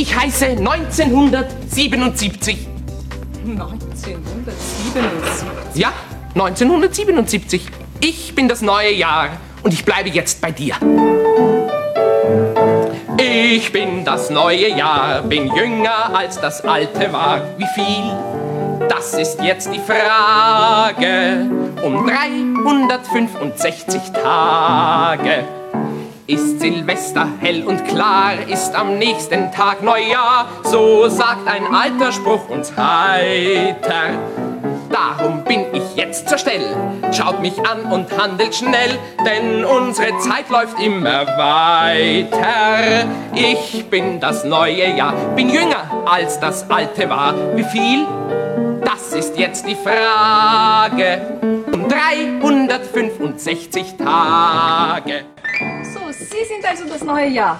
Ich heiße 1977. 1977. Ja, 1977. Ich bin das neue Jahr und ich bleibe jetzt bei dir. Ich bin das neue Jahr, bin jünger als das alte war. Wie viel? Das ist jetzt die Frage. Um 365 Tage ist Silvester hell und klar, ist am nächsten Tag Neujahr. So sagt ein alter Spruch uns heiter. Darum bin ich jetzt zur Stelle. Schaut mich an und handelt schnell, denn unsere Zeit läuft immer weiter. Ich bin das neue Jahr, bin jünger als das alte war. Wie viel? Das ist jetzt die Frage. Um 365 Tage. Sie sind also das neue Jahr.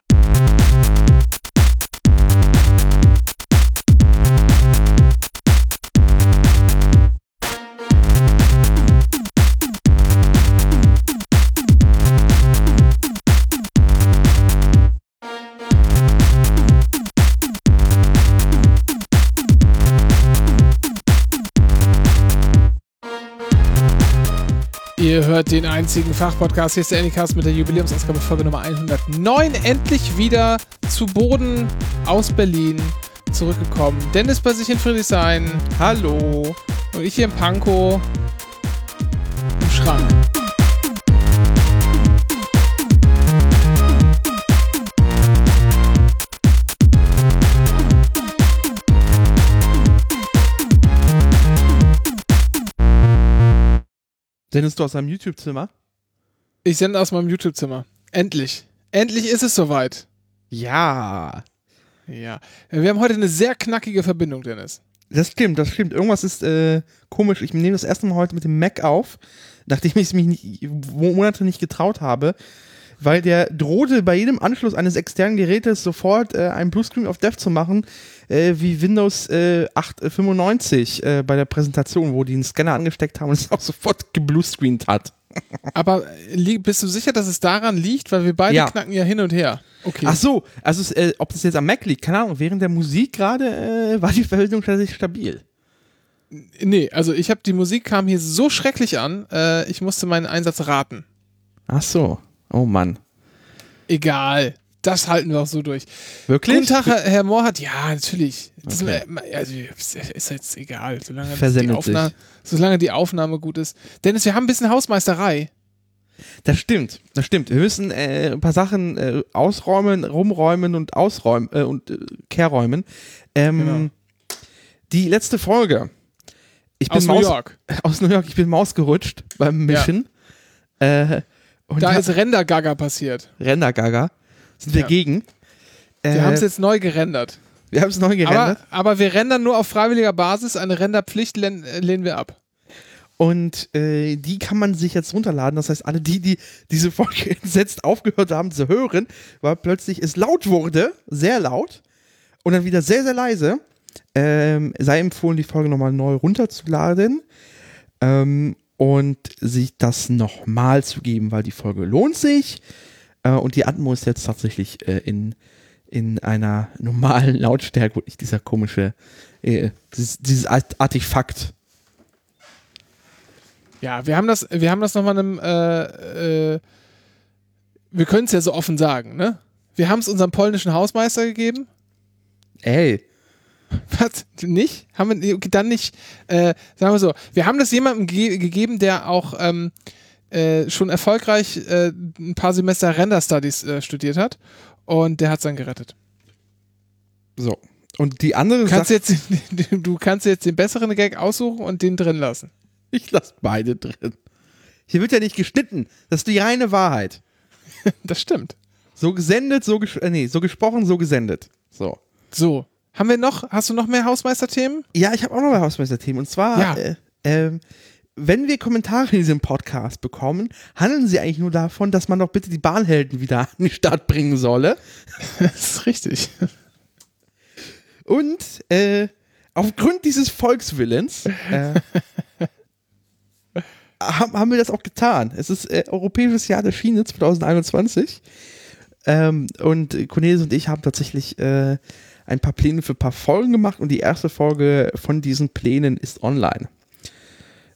Ihr hört den einzigen Fachpodcast. Hier ist der Anycast mit der Jubiläumsausgabe Folge Nummer 109. Endlich wieder zu Boden aus Berlin zurückgekommen. Dennis bei sich in Friedrichshain. Hallo. Und ich hier in Pankow im Schrank. Dennis, du aus deinem YouTube-Zimmer? Ich sende aus meinem YouTube-Zimmer. Endlich. Endlich ist es soweit. Ja. Ja. Wir haben heute eine sehr knackige Verbindung, Dennis. Das stimmt, das stimmt. Irgendwas ist äh, komisch. Ich nehme das erste Mal heute mit dem Mac auf, nachdem ich es mich nicht, Monate nicht getraut habe, weil der drohte bei jedem Anschluss eines externen Gerätes sofort äh, einen Bluescreen of Death zu machen, äh, wie Windows äh, 895 äh, bei der Präsentation, wo die einen Scanner angesteckt haben und es auch sofort gebluescreent hat. Aber li- bist du sicher, dass es daran liegt? Weil wir beide Ja. knacken ja hin und her. Okay. Ach so, also äh, ob das jetzt am Mac liegt, keine Ahnung. Während der Musik gerade äh, war die Verbindung tatsächlich stabil. Nee, also ich habe die Musik kam hier so schrecklich an, äh, ich musste meinen Einsatz raten. Ach so, oh Mann. Egal. Das halten wir auch so durch. Wirklich? Guten Tag, Herr, Herr Mohrhardt. Ja, natürlich. Das Okay. ist, also, ist jetzt egal, solange, die Aufnahme, solange die Aufnahme gut ist. Dennis, wir haben ein bisschen Hausmeisterei. Das stimmt, das stimmt. Wir müssen äh, ein paar Sachen äh, ausräumen, rumräumen und ausräumen äh, und äh, kehrräumen. Ähm, Genau. Die letzte Folge. Ich bin Aus New Maus, York. Aus New York. Ich bin Maus gerutscht beim Mischen. Äh, und Da da ist Render-Gaga passiert. Rendergaga. Sind wir Ja. gegen. Wir Äh, haben es jetzt neu gerendert. wir haben es neu Aber, gerendert. aber wir rendern nur auf freiwilliger Basis. Eine Renderpflicht lehn, äh, lehnen wir ab. Und äh, die kann man sich jetzt runterladen. Das heißt, alle die, die diese Folge entsetzt aufgehört haben zu hören, weil plötzlich es laut wurde, sehr laut, und dann wieder sehr, sehr leise, ähm, sei empfohlen, die Folge nochmal neu runterzuladen ähm, und sich das nochmal zu geben, weil die Folge lohnt sich. Äh, und die Atmo ist jetzt tatsächlich äh, in, in einer normalen Lautstärke und nicht dieser komische, äh, dieses, dieses Art- Artefakt. Ja, wir haben das, wir haben das nochmal einem, äh, äh, wir können es ja so offen sagen, ne? Wir haben es unserem polnischen Hausmeister gegeben. Ey. Was? Nicht? Haben wir, okay, dann nicht, äh, sagen wir so, wir haben das jemandem ge gegeben, der auch ähm, äh, schon erfolgreich äh, ein paar Semester Render Studies äh, studiert hat und der hat es dann gerettet. So. Und die andere Du kannst, Sache, jetzt, du kannst jetzt den besseren Gag aussuchen und den drin lassen. ich lasse beide drin. Hier wird ja nicht geschnitten. Das ist die reine Wahrheit. Das stimmt. So gesendet, so, ges äh, nee, so gesprochen, so gesendet. So. So. Haben wir noch, hast du noch mehr Hausmeisterthemen? Ja, ich habe auch noch ein Hausmeister-Themen. Und zwar, Ja. äh, ähm, wenn wir Kommentare in diesem Podcast bekommen, handeln sie eigentlich nur davon, dass man doch bitte die Bahnhelden wieder an den Start bringen solle. Das ist richtig. Und äh, aufgrund dieses Volkswillens äh, haben, haben wir das auch getan. Es ist äh, Europäisches Jahr der Schiene 2021. Ähm, und Cornelis und ich haben tatsächlich äh, ein paar Pläne für ein paar Folgen gemacht und die erste Folge von diesen Plänen ist online.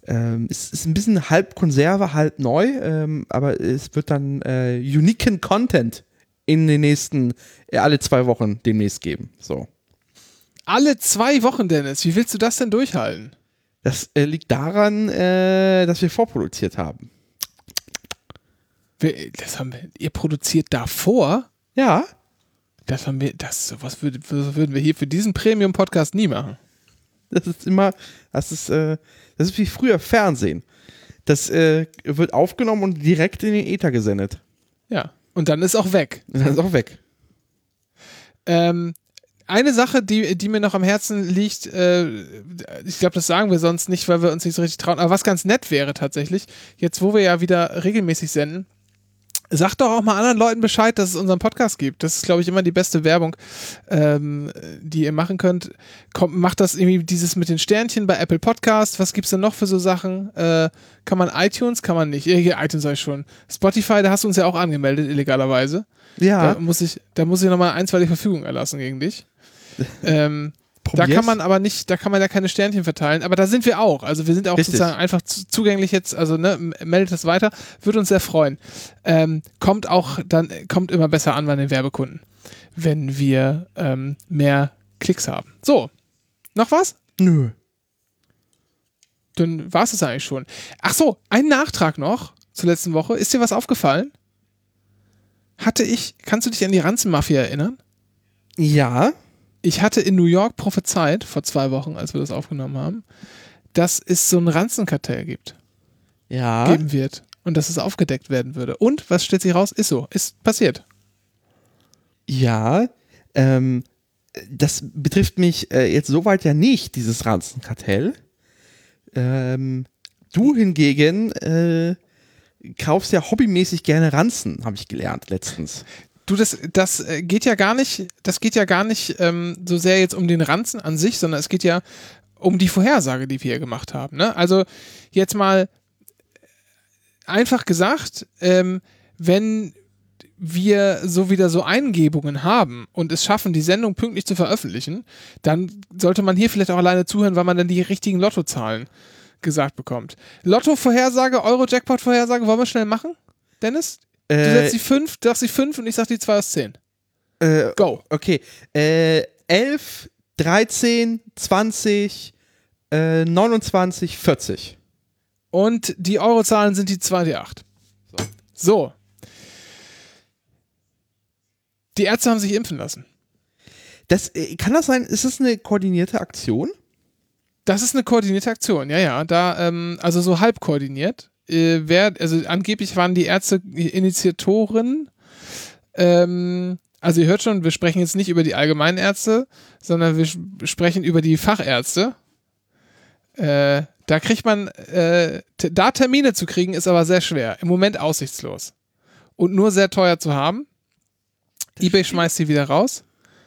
Ähm, es ist ein bisschen halb Konserve, halb neu, ähm, aber es wird dann äh, uniken Content in den nächsten, äh, alle zwei Wochen demnächst geben. So. Alle zwei Wochen, Dennis. Wie willst du das denn durchhalten? Das äh, liegt daran, äh, dass wir vorproduziert haben. Wir, das haben wir, ihr produziert davor? Ja. Das haben wir, das, sowas würd, würden wir hier für diesen Premium-Podcast nie machen. Das ist immer, das ist, äh, das ist wie früher Fernsehen. Das äh, wird aufgenommen und direkt in den Äther gesendet. Ja. Und dann ist auch weg. Und dann ist auch weg. Ähm, eine Sache, die, die mir noch am Herzen liegt, äh, ich glaube, das sagen wir sonst nicht, weil wir uns nicht so richtig trauen, aber was ganz nett wäre tatsächlich, jetzt wo wir ja wieder regelmäßig senden, sagt doch auch mal anderen Leuten Bescheid, dass es unseren Podcast gibt. Das ist, glaube ich, immer die beste Werbung, ähm, die ihr machen könnt. Kommt, macht das irgendwie dieses mit den Sternchen bei Apple Podcast. Was gibt's denn noch für so Sachen? Äh, kann man iTunes? Kann man nicht. Ja, hier, iTunes sag ich schon. Spotify, da hast du uns ja auch angemeldet, illegalerweise. Ja. Da muss ich, da muss ich nochmal einstweilig Verfügung erlassen gegen dich. ähm, da Probier's. kann man aber nicht, da kann man ja keine Sternchen verteilen, aber da sind wir auch. Also wir sind auch Richtig. sozusagen einfach zu, zugänglich jetzt, also ne, meldet das weiter, würde uns sehr freuen. Ähm, kommt auch dann, kommt immer besser an bei den Werbekunden, wenn wir ähm, mehr Klicks haben. So, noch was? Nö. Dann war es das eigentlich schon. Ach so, ein Nachtrag noch zur letzten Woche. Ist dir was aufgefallen? Hatte ich, kannst du dich an die Ranzenmafia erinnern? Ja. Ich hatte in New York prophezeit, vor zwei Wochen, als wir das aufgenommen haben, dass es so ein Ranzenkartell gibt, Ja. geben wird und dass es aufgedeckt werden würde. Und, was stellt sich raus? Ist so, ist passiert. Ja. Ähm, das betrifft mich äh, jetzt soweit ja nicht, dieses Ranzenkartell. Ähm, du hingegen äh, kaufst ja hobbymäßig gerne Ranzen, habe ich gelernt letztens. Du, das, das äh, geht ja gar nicht, das geht ja gar nicht ähm, so sehr jetzt um den Ranzen an sich, sondern es geht ja um die Vorhersage, die wir hier gemacht haben. Ne? Also jetzt mal einfach gesagt, ähm, wenn wir so wieder so Eingebungen haben und es schaffen, die Sendung pünktlich zu veröffentlichen, dann sollte man hier vielleicht auch alleine zuhören, weil man dann die richtigen Lottozahlen gesagt bekommt. Lotto-Vorhersage, Euro-Jackpot-Vorhersage, wollen wir schnell machen? Dennis? Du Äh, setzt die 5, du sagst die 5 und ich sag die 2 aus 10. äh, Go. okay. Äh, 11, 13, 20, äh, 29, 40. Und die Eurozahlen sind die 2, die 8. So. Die Ärzte haben sich impfen lassen. Das, äh, kann das sein, ist das eine koordinierte Aktion? Das ist eine koordinierte Aktion, ja, ja. Da, ähm, also so halb koordiniert. Äh, wer, also angeblich waren die Ärzte Initiatoren. Ähm, also ihr hört schon, wir sprechen jetzt nicht über die allgemeinen Ärzte, sondern wir sprechen über die Fachärzte. Äh, da kriegt man, äh, da Termine zu kriegen, ist aber sehr schwer. Im Moment aussichtslos. Und nur sehr teuer zu haben. eBay schmeißt sie wieder raus.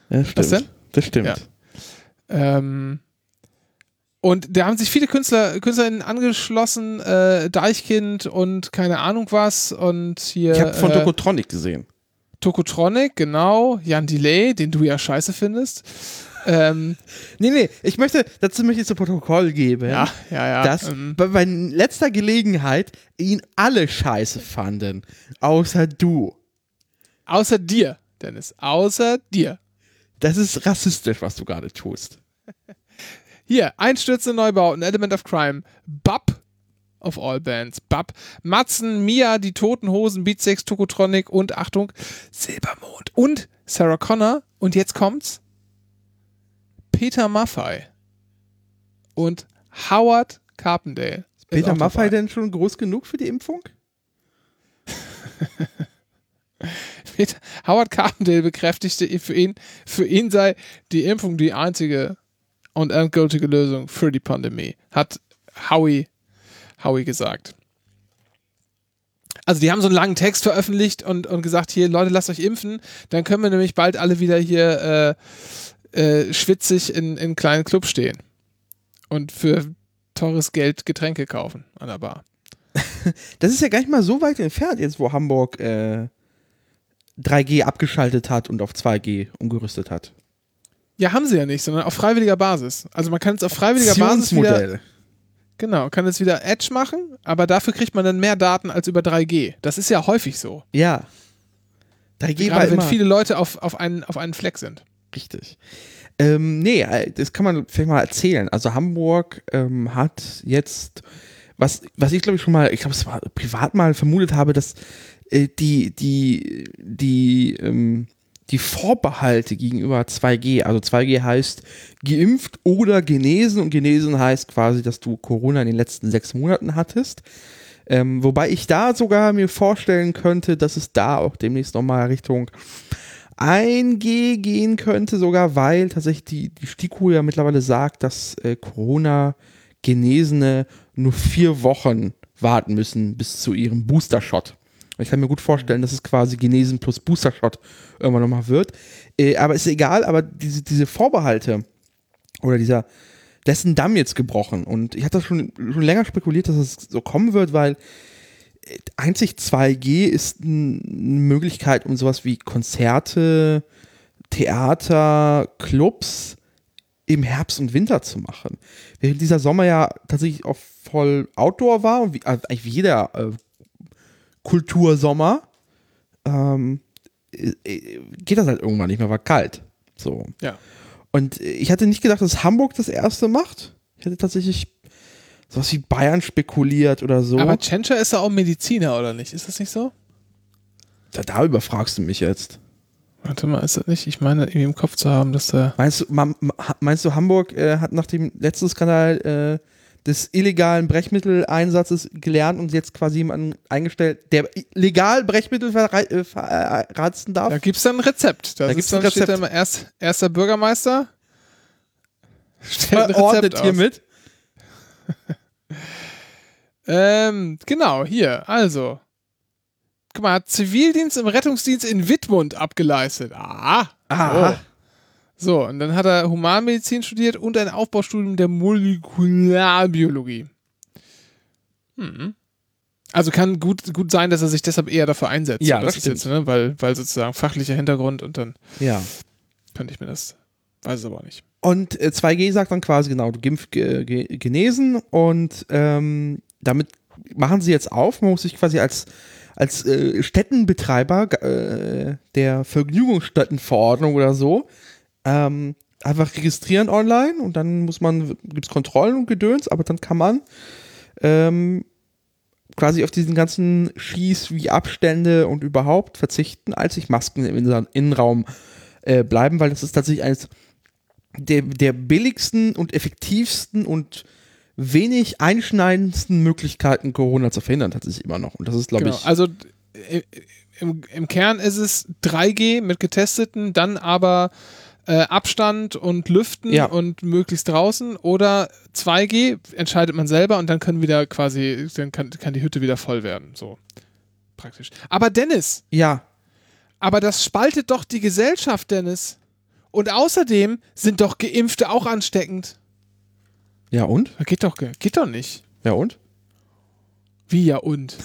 Ja, stimmt. Was denn? Das stimmt. Ja. Ähm, und da haben sich viele Künstler, KünstlerInnen angeschlossen, äh, Deichkind und keine Ahnung was und hier Ich habe von äh, Tokotronic gesehen. Tokotronic, genau, Jan Delay, den du ja scheiße findest. ähm, Nee, nee, ich möchte, dazu möchte ich zu Protokoll geben, ja, ja, ja. dass ähm, bei, bei letzter Gelegenheit ihn alle scheiße fanden. Außer du. außer dir, Dennis, außer dir. Das ist rassistisch, was du gerade tust. Hier, Einstürze Neubauten, Element of Crime, Bab of all bands, Bab, Matzen, Mia, die Toten Hosen, Beatsex, Tokotronic und Achtung, Silbermond und Sarah Connor und jetzt kommt's, Peter Maffei und Howard Carpendale. ist Peter Maffei dabei. denn schon groß genug für die Impfung? Peter, Howard Carpendale bekräftigte, für ihn, für ihn sei die Impfung die einzige und endgültige Lösung für die Pandemie, hat Howie, Howie gesagt. Also die haben so einen langen Text veröffentlicht und, und gesagt, hier Leute, lasst euch impfen, dann können wir nämlich bald alle wieder hier äh, äh, schwitzig in, in kleinen Clubs stehen und für teures Geld Getränke kaufen an der Bar. Das ist ja gar nicht mal so weit entfernt, jetzt wo Hamburg äh, 3G abgeschaltet hat und auf 2G umgerüstet hat. Ja, haben sie ja nicht, sondern auf freiwilliger Basis. Also man kann jetzt auf freiwilliger Basis wieder, genau, kann jetzt wieder Edge machen, aber dafür kriegt man dann mehr Daten als über 3G. Das ist ja häufig so. Ja. 3G war Gerade wenn immer viele Leute auf, auf, einen, auf einen Fleck sind. richtig. Ähm, nee, äh, das kann man vielleicht mal erzählen. Also Hamburg ähm, hat jetzt, was, was ich glaube ich schon mal, ich glaube es war privat mal vermutet habe, dass äh, die, die, die, ähm, die Vorbehalte gegenüber 2G, also 2G heißt geimpft oder genesen und genesen heißt quasi, dass du Corona in den letzten sechs Monaten hattest. Ähm, wobei ich da sogar mir vorstellen könnte, dass es da auch demnächst nochmal Richtung 1G gehen könnte, sogar weil tatsächlich die, die STIKO ja mittlerweile sagt, dass äh, Corona-Genesene nur vier Wochen warten müssen bis zu ihrem Booster-Shot. Ich kann mir gut vorstellen, dass es quasi Genesen plus Booster-Shot irgendwann nochmal wird. Äh, aber ist egal, aber diese, diese Vorbehalte oder dieser, dessen Damm jetzt gebrochen. Und ich hatte schon, schon länger spekuliert, dass es so kommen wird, weil äh, einzig 2G ist eine Möglichkeit, um sowas wie Konzerte, Theater, Clubs im Herbst und Winter zu machen. Während dieser Sommer ja tatsächlich auch voll Outdoor war und wie, also eigentlich wie jeder äh, Kultursommer, ähm, äh, äh, geht das halt irgendwann nicht mehr, war kalt. So. Ja. Und ich hatte nicht gedacht, dass Hamburg das erste macht. Ich hätte tatsächlich sowas wie Bayern spekuliert oder so. Aber Tschentscher ist ja auch Mediziner, oder nicht? Ist das nicht so? da, da überfragst du mich jetzt. Warte mal, ist das nicht? Ich meine, irgendwie im Kopf zu haben, dass der. Meinst du, meinst du Hamburg äh, hat nach dem letzten Skandal äh, des illegalen Brechmitteleinsatzes gelernt und jetzt quasi jemanden eingestellt, der legal Brechmittel verrei- äh, verratzen darf? Da gibt es dann ein Rezept. Da, Da gibt's gibt's ein dann steht Rezept. dann immer erst, erster Bürgermeister. Stellt ein Rezept hiermit. Ähm, genau, hier, also. Guck mal, hat Zivildienst im Rettungsdienst in Wittmund abgeleistet. Ah. Aha. Oh. So, und dann hat er Humanmedizin studiert und ein Aufbaustudium der Molekularbiologie. Hm. Also kann gut, gut sein, dass er sich deshalb eher dafür einsetzt. Ja, So, das ist jetzt, ne, weil, weil sozusagen fachlicher Hintergrund und dann Ja. könnte ich mir das, weiß es aber nicht. Und äh, 2G sagt dann quasi genau, du geimpft, ge, ge, genesen und ähm, damit machen sie jetzt auf. Man muss sich quasi als, als äh, Städtenbetreiber äh, der Vergnügungsstättenverordnung oder so ähm, einfach registrieren online und dann muss man, gibt es Kontrollen und Gedöns, aber dann kann man ähm, quasi auf diesen ganzen Schieß wie Abstände und überhaupt verzichten, als sich Masken im Innen- Innenraum äh, bleiben, weil das ist tatsächlich eines der, der billigsten und effektivsten und wenig einschneidendsten Möglichkeiten, Corona zu verhindern, tatsächlich immer noch. Und das ist, glaube Genau. ich, Also äh, im, im Kern ist es 3G mit getesteten, dann aber äh, Abstand und Lüften Ja. und möglichst draußen oder 2G entscheidet man selber und dann können wieder quasi, dann kann, kann die Hütte wieder voll werden. So praktisch. Aber Dennis, ja, aber das spaltet doch die Gesellschaft, Dennis. Und außerdem sind doch Geimpfte auch ansteckend. ja und? Geht doch, geht doch nicht. Ja und? Wie ja und?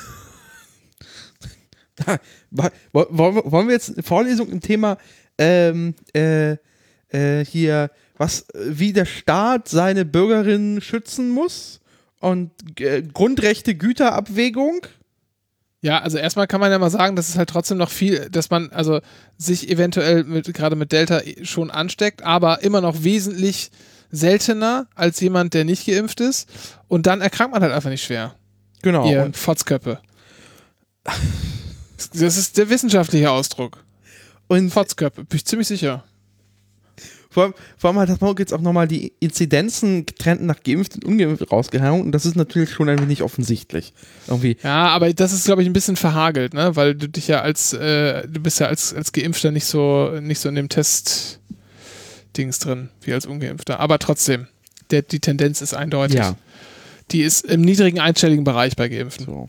Wollen wir jetzt eine Vorlesung im Thema ähm, äh, äh, hier, was, äh, wie der Staat seine Bürgerinnen schützen muss und äh, Grundrechte, Güterabwägung? Ja, also erstmal kann man ja mal sagen, dass es halt trotzdem noch viel, dass man also sich eventuell mit, gerade mit Delta schon ansteckt, aber immer noch wesentlich seltener als jemand, der nicht geimpft ist. Und dann erkrankt man halt einfach nicht schwer. Genau. Ihr Und, Fotzköppe. Das ist der wissenschaftliche Ausdruck. und Fotzköppe, bin ich ziemlich sicher. Vor allem, vor allem hat das Morgen jetzt auch nochmal die Inzidenzen getrennt nach geimpft und ungeimpft rausgehauen und das ist natürlich schon ein wenig offensichtlich. Irgendwie. Ja, aber das ist, glaube ich, ein bisschen verhagelt, ne? Weil du dich ja als, äh, du bist ja als, als Geimpfter nicht so, nicht so in dem Test-Dings drin, wie als Ungeimpfter. Aber trotzdem, der, die Tendenz ist eindeutig. Ja. Die ist im niedrigen einstelligen Bereich bei Geimpften. So.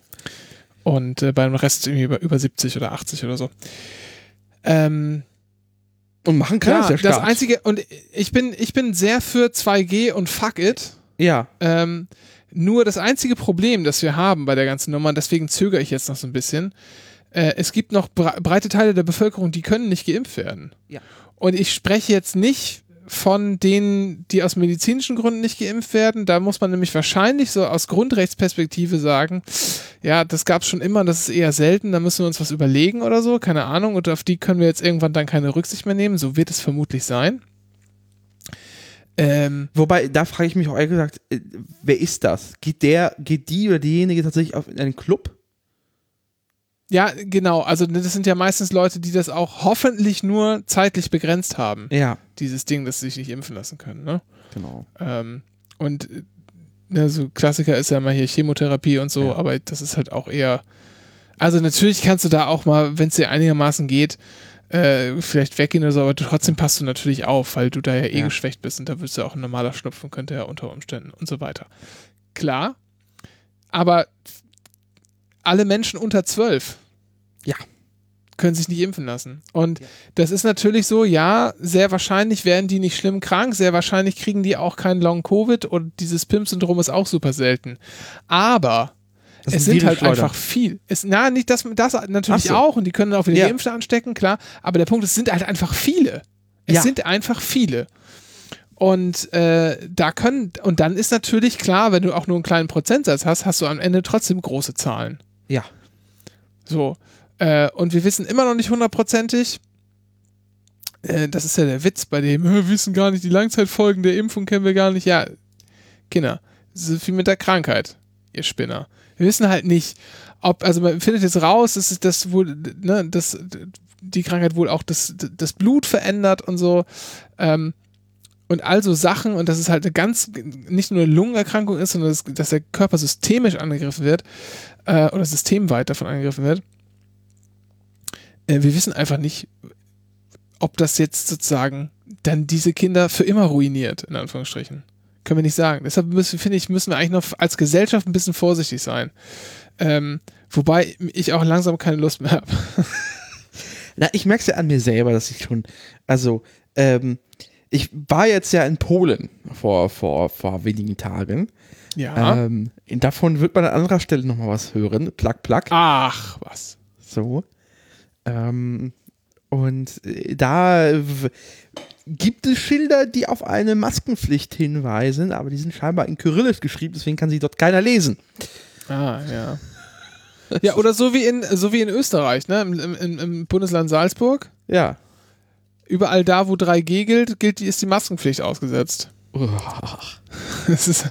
Und äh, beim Rest irgendwie über, über 70 oder 80 oder so. Ähm, Und machen kann ja, das der das einzige, und ich bin, ich bin sehr für 2G und fuck it. ja. Ähm, nur das einzige Problem, das wir haben bei der ganzen Nummer, und deswegen zögere ich jetzt noch so ein bisschen, äh, es gibt noch bre breite Teile der Bevölkerung, die können nicht geimpft werden. Ja. Und ich spreche jetzt nicht von denen, die aus medizinischen Gründen nicht geimpft werden. Da muss man nämlich wahrscheinlich so aus Grundrechtsperspektive sagen, ja, das gab es schon immer, das ist eher selten, da müssen wir uns was überlegen oder so, keine Ahnung, und auf die können wir jetzt irgendwann dann keine Rücksicht mehr nehmen. So wird es vermutlich sein. Ähm, Wobei, da frage ich mich auch ehrlich gesagt, äh, wer ist das? Geht der, geht die oder diejenige tatsächlich auf in einen Club? ja, genau. Also das sind ja meistens Leute, die das auch hoffentlich nur zeitlich begrenzt haben. Ja, Dieses Ding, dass sie sich nicht impfen lassen können. Ne? genau. Ähm, und ne, so Klassiker ist ja mal hier Chemotherapie und so, Ja. aber das ist halt auch eher. Also natürlich kannst du da auch mal, wenn es dir einigermaßen geht, äh, vielleicht weggehen oder so, aber trotzdem passt du natürlich auf, weil du da ja eh Ja. geschwächt bist und da wirst du auch ein normaler Schnupfen, könnte ja unter Umständen und so weiter. Klar, aber alle Menschen unter zwölf Ja. Können sich nicht impfen lassen. Und das ist natürlich so, ja, sehr wahrscheinlich werden die nicht schlimm krank, sehr wahrscheinlich kriegen die auch kein Long-Covid und dieses PIM-Syndrom ist auch super selten. Aber Das es sind halt einfach viel. Es, na, nicht das, das natürlich so. auch und die können auch wieder Ja. Geimpfte anstecken, klar. Aber der Punkt ist, es sind halt einfach viele. Es Ja. sind einfach viele. Und äh, da können, und dann ist natürlich klar, wenn du auch nur einen kleinen Prozentsatz hast, hast du am Ende trotzdem große Zahlen. Ja. So. Äh, und wir wissen immer noch nicht hundertprozentig, äh, das ist ja der Witz bei dem, wir wissen gar nicht die Langzeitfolgen der Impfung, kennen wir gar nicht. Ja, Kinder, ist wie mit der Krankheit, ihr Spinner. Wir wissen halt nicht, ob, also man findet jetzt raus, dass das wohl, ne, dass die Krankheit wohl auch das, das Blut verändert und so. Ähm, und also Sachen, und dass es halt eine ganz, nicht nur eine Lungenerkrankung ist, sondern dass, dass der Körper systemisch angegriffen wird, äh, oder systemweit davon angegriffen wird. Äh, wir wissen einfach nicht, ob das jetzt sozusagen dann diese Kinder für immer ruiniert, in Anführungsstrichen. Können wir nicht sagen. Deshalb müssen, finde ich, müssen wir eigentlich noch als Gesellschaft ein bisschen vorsichtig sein. Ähm, wobei ich auch langsam keine Lust mehr habe. Na, ich merke es ja an mir selber, dass ich schon, also, ähm, ich war jetzt ja in Polen vor, vor, vor wenigen Tagen. Ja. Ähm, davon wird man an anderer Stelle nochmal was hören. Plack, plack. Ach, was. So. Ähm, und äh, da w- gibt es Schilder, die auf eine Maskenpflicht hinweisen, aber die sind scheinbar in Kyrillisch geschrieben, deswegen kann sie dort keiner lesen. Ah, ja. Ja, oder so wie in, so wie in Österreich, ne? Im, im, im Bundesland Salzburg. Ja. Überall da, wo 3G gilt, gilt die, ist die Maskenpflicht ausgesetzt. Es ist,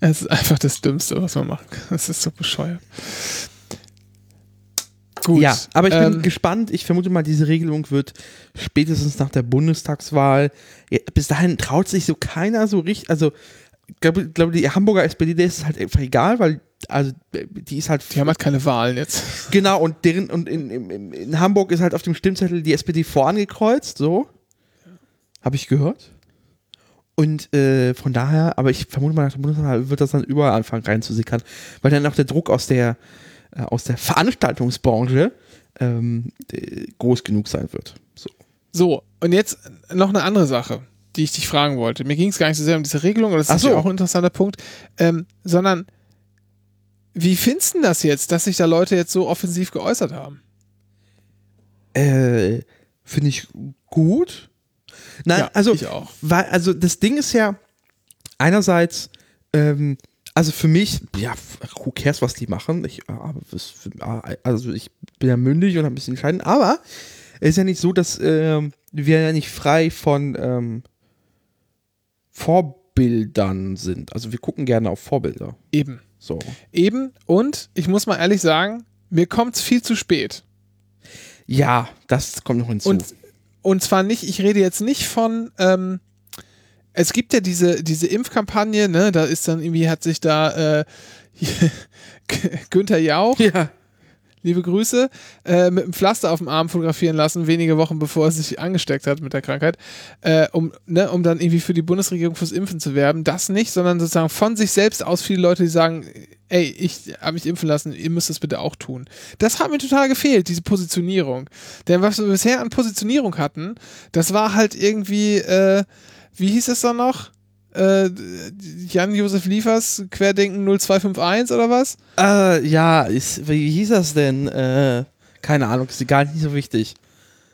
es ist einfach das Dümmste, was man machen kann. Es ist so bescheuert. Gut. Ja, aber ich bin ähm, gespannt. Ich vermute mal, diese Regelung wird spätestens nach der Bundestagswahl. Ja, bis dahin traut sich so keiner so richtig. Also, ich glaube, glaub, die Hamburger SPD, der ist halt einfach egal, weil, also, die ist halt. Die haben halt keine Wahlen jetzt. Genau, und deren, und in, in, in Hamburg ist halt auf dem Stimmzettel die SPD vorangekreuzt, so. Habe ich gehört. Und äh, von daher, aber ich vermute mal, nach der Bundestagswahl wird das dann überall anfangen reinzusickern, weil dann auch der Druck aus der, aus der Veranstaltungsbranche ähm, äh, groß genug sein wird. So. So, und jetzt noch eine andere Sache, die ich dich fragen wollte. Mir ging es gar nicht so sehr um diese Regelung, aber das Ach ist so. ja auch ein interessanter Punkt, ähm, sondern wie findest du das jetzt, dass sich da Leute jetzt so offensiv geäußert haben? Äh, Finde ich gut. Nein, Ja, also, ich auch. Weil, also das Ding ist ja, einerseits, ähm, also für mich, ja, who cares, was die machen? Ich, äh, aber das, also ich bin ja mündig und habe ein bisschen entscheiden, aber es ist ja nicht so, dass ähm, wir ja nicht frei von ähm, Vorbildern sind. Also wir gucken gerne auf Vorbilder. Eben. So. Eben. Und ich muss mal ehrlich sagen, mir kommt es viel zu spät. Ja, das kommt noch hinzu. Und, und zwar nicht, ich rede jetzt nicht von, ähm, es gibt ja diese, diese Impfkampagne, ne, da ist dann irgendwie, hat sich da äh, Günther Jauch, ja. liebe Grüße, äh, mit einem Pflaster auf dem Arm fotografieren lassen, wenige Wochen bevor er sich angesteckt hat mit der Krankheit, äh, um, ne, um dann irgendwie für die Bundesregierung fürs Impfen zu werben. Das nicht, sondern sozusagen von sich selbst aus viele Leute, die sagen, ey, ich habe mich impfen lassen, ihr müsst es bitte auch tun. Das hat mir total gefehlt, diese Positionierung. Denn was wir bisher an Positionierung hatten, das war halt irgendwie, äh, wie hieß es dann noch? Äh, Jan-Josef Liefers, Querdenken 0251 oder was? Äh, ja, ist, wie hieß das denn? Äh, keine Ahnung, ist egal, nicht so wichtig.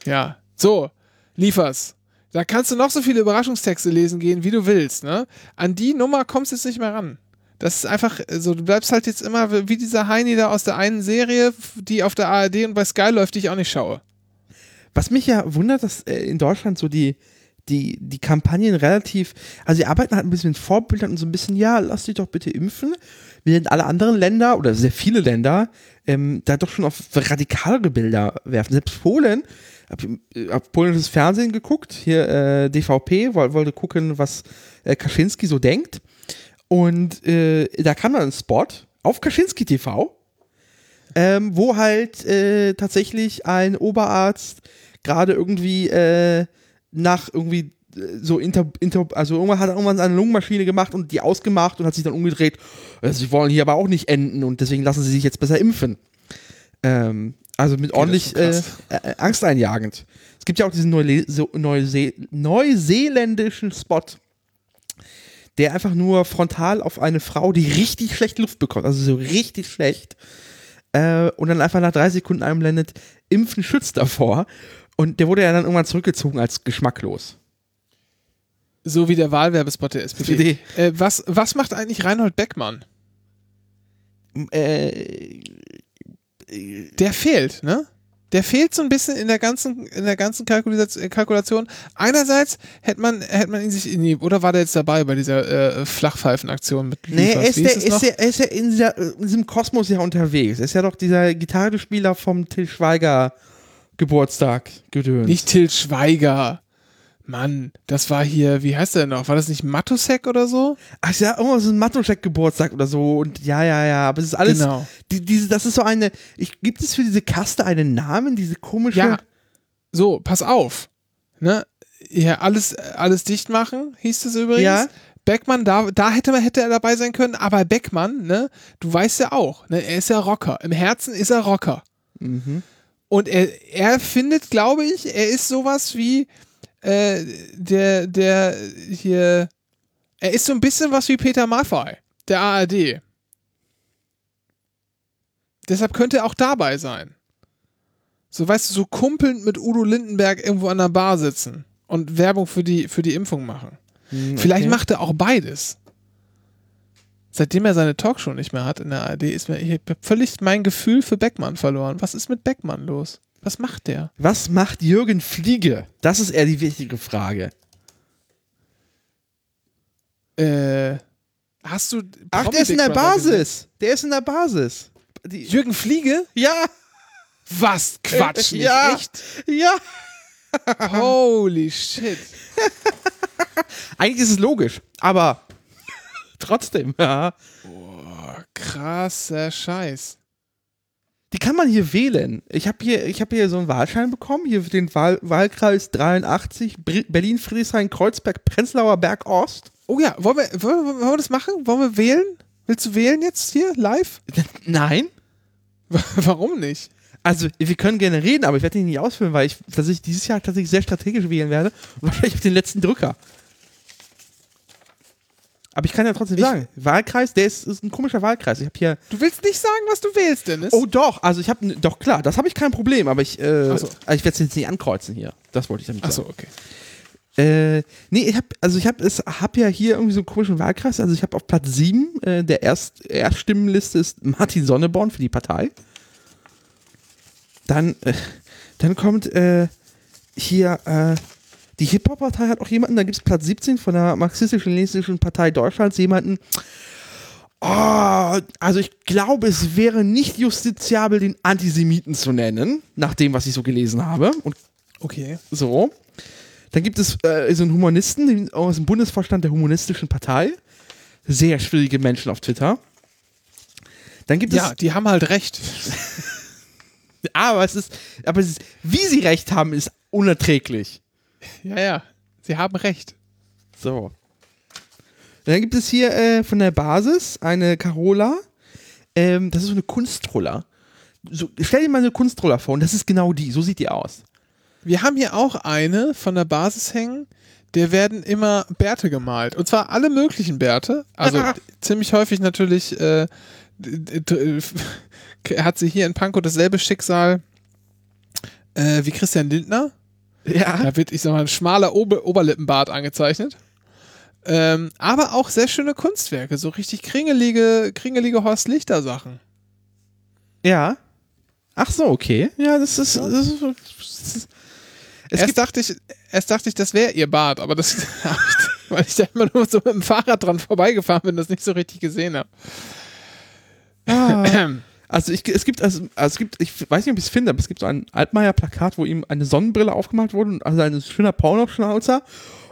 Ja, so, Liefers. Da kannst du noch so viele Überraschungstexte lesen gehen, wie du willst, ne? An die Nummer kommst du jetzt nicht mehr ran. Das ist einfach so, du bleibst halt jetzt immer wie dieser Heini da aus der einen Serie, die auf der ARD und bei Sky läuft, die ich auch nicht schaue. Was mich ja wundert, dass äh, in Deutschland so die, die, die Kampagnen relativ, also die arbeiten halt ein bisschen mit Vorbildern und so ein bisschen, ja, lass dich doch bitte impfen. Während alle anderen Länder oder sehr viele Länder ähm, da doch schon auf radikalere Bilder werfen. Selbst Polen, hab, äh, hab polnisches Fernsehen geguckt, hier äh, DVP, woll, wollte gucken, was äh, Kaczynski so denkt. Und äh, da kam dann ein Spot auf Kaczynski TV, ähm, wo halt äh, tatsächlich ein Oberarzt gerade irgendwie äh, nach irgendwie äh, so inter, inter also irgendwann hat er irgendwann eine Lungenmaschine gemacht und die ausgemacht und hat sich dann umgedreht. Also sie wollen hier aber auch nicht enden und deswegen lassen sie sich jetzt besser impfen. Ähm, also mit ordentlich äh, äh, Angst einjagend. Es gibt ja auch diesen Neule so, Neuse neuseeländischen Spot, der einfach nur frontal auf eine Frau, die richtig schlecht Luft bekommt, also so richtig schlecht, äh, und dann einfach nach drei Sekunden einblendet, Impfen schützt davor. Und der wurde ja dann irgendwann zurückgezogen als geschmacklos. So wie der Wahlwerbespot der SPD. Äh, was, was macht eigentlich Reinhold Beckmann? Äh, Der fehlt, ne? Der fehlt so ein bisschen in der ganzen, in der ganzen äh, Kalkulation. Einerseits hätte man, hätte man ihn sich in die, oder war der jetzt dabei bei dieser äh, Flachpfeifenaktion mit nee, er ist, der, ist, der, er ist ja in, dieser, in diesem Kosmos ja unterwegs. Er ist ja doch dieser Gitarrespieler vom Till Schweiger Geburtstag gedöns. Nicht Till Schweiger. Mann, das war hier, wie heißt der noch? War das nicht Matusek oder so? Ach ja, irgendwas ist ein Matoschek Geburtstag oder so und ja, ja, ja, aber es ist alles, Genau. die, diese, das ist so eine, ich, gibt es für diese Kaste einen Namen, diese komische, Ja. So, pass auf. Ne? Ja, alles, alles dicht machen, hieß es übrigens. Ja. Beckmann, da, da hätte, man, hätte er dabei sein können, aber Beckmann, ne, du weißt ja auch, ne, er ist ja Rocker. Im Herzen ist er Rocker. Mhm. Und er, er findet, glaube ich, er ist sowas wie äh, der, der hier, er ist so ein bisschen was wie Peter Maffay, der ARD. Deshalb könnte er auch dabei sein. So, weißt du, so kumpelnd mit Udo Lindenberg irgendwo an der Bar sitzen und Werbung für die, für die Impfung machen. Hm, Vielleicht okay. macht er auch beides. Seitdem er seine Talkshow nicht mehr hat in der ARD, ist mir ich völlig mein Gefühl für Beckmann verloren. Was ist mit Beckmann los? Was macht der? Was macht Jürgen Fliege? Das ist eher die wichtige Frage. Äh, hast du. Ach, Promi der ist in der? Basis. Der ist in der Basis. Die, Jürgen Fliege? ja, Was? Quatsch, nicht ja, echt? ja. Holy shit. Eigentlich ist es logisch, aber trotzdem, ja. Krasser Scheiß. Die kann man hier wählen. Ich habe hier, ich hab hier so einen Wahlschein bekommen, hier für den Wahl, Wahlkreis 83, Br- Berlin, Friedrichshain, Kreuzberg, Prenzlauer Berg Ost. Oh ja, wollen wir, wollen, wir, wollen wir das machen? Wollen wir wählen? Willst du wählen jetzt hier live? Nein. Warum nicht? Also, wir können gerne reden, aber ich werde den nicht ausfüllen, weil ich tatsächlich dieses Jahr tatsächlich sehr strategisch wählen werde und wahrscheinlich auf den letzten Drücker. Aber ich kann ja trotzdem Ich- sagen, Wahlkreis, der ist, ist ein komischer Wahlkreis. Ich habe hier. Du willst nicht sagen, was du wählst, Dennis? Oh doch, also ich habe doch klar, das habe ich kein Problem, aber ich, äh, so. also ich werde es jetzt nicht ankreuzen hier. Das wollte ich damit Ach sagen. so, okay. Äh, nee, ich habe also ich habe es hab ja hier irgendwie so einen komischen Wahlkreis. Also ich habe auf Platz 7 äh, der Erst Erststimmenliste ist Martin Sonneborn für die Partei. Dann äh, dann kommt äh, hier äh, die Hip-Hop-Partei hat auch jemanden, da gibt es Platz 17 von der marxistisch-leninistischen Partei Deutschlands, jemanden, oh, also ich glaube, es wäre nicht justiziabel, den Antisemiten zu nennen, nach dem, was ich so gelesen habe. Und Okay. so. Dann gibt es äh, so einen Humanisten den- aus dem Bundesvorstand der Humanistischen Partei. Sehr schwierige Menschen auf Twitter. Dann gibt Ja, es. die haben halt recht. Aber es ist. Aber es ist, wie sie recht haben, ist unerträglich. Ja, ja. Sie haben recht. So. Dann gibt es hier äh, von der Basis eine Carola. Ähm, das ist so eine Kunstroller. So, stell dir mal eine Kunstroller vor und das ist genau die. So sieht die aus. Wir haben hier auch eine von der Basis hängen. Der werden immer Bärte gemalt. Und zwar alle möglichen Bärte. Also ziemlich häufig natürlich äh, hat sie hier in Pankow dasselbe Schicksal äh, wie Christian Lindner. Ja. Da wird, ich sag mal, ein schmaler Ober Oberlippenbart angezeichnet. Ähm, aber auch sehr schöne Kunstwerke, so richtig kringelige, kringelige Horst Lichter Sachen. Ja. Ach so, okay. Ja, das ist. Das ist, das ist es erst dachte ich, erst dachte ich, das wäre ihr Bart, aber das weil ich da immer nur so mit dem Fahrrad dran vorbeigefahren bin, das nicht so richtig gesehen habe. also ich, es gibt, also, also es gibt, ich weiß nicht, ob ich es finde, aber es gibt so ein Altmaier-Plakat, wo ihm eine Sonnenbrille aufgemalt wurde, also ein schöner Pornoschnauzer.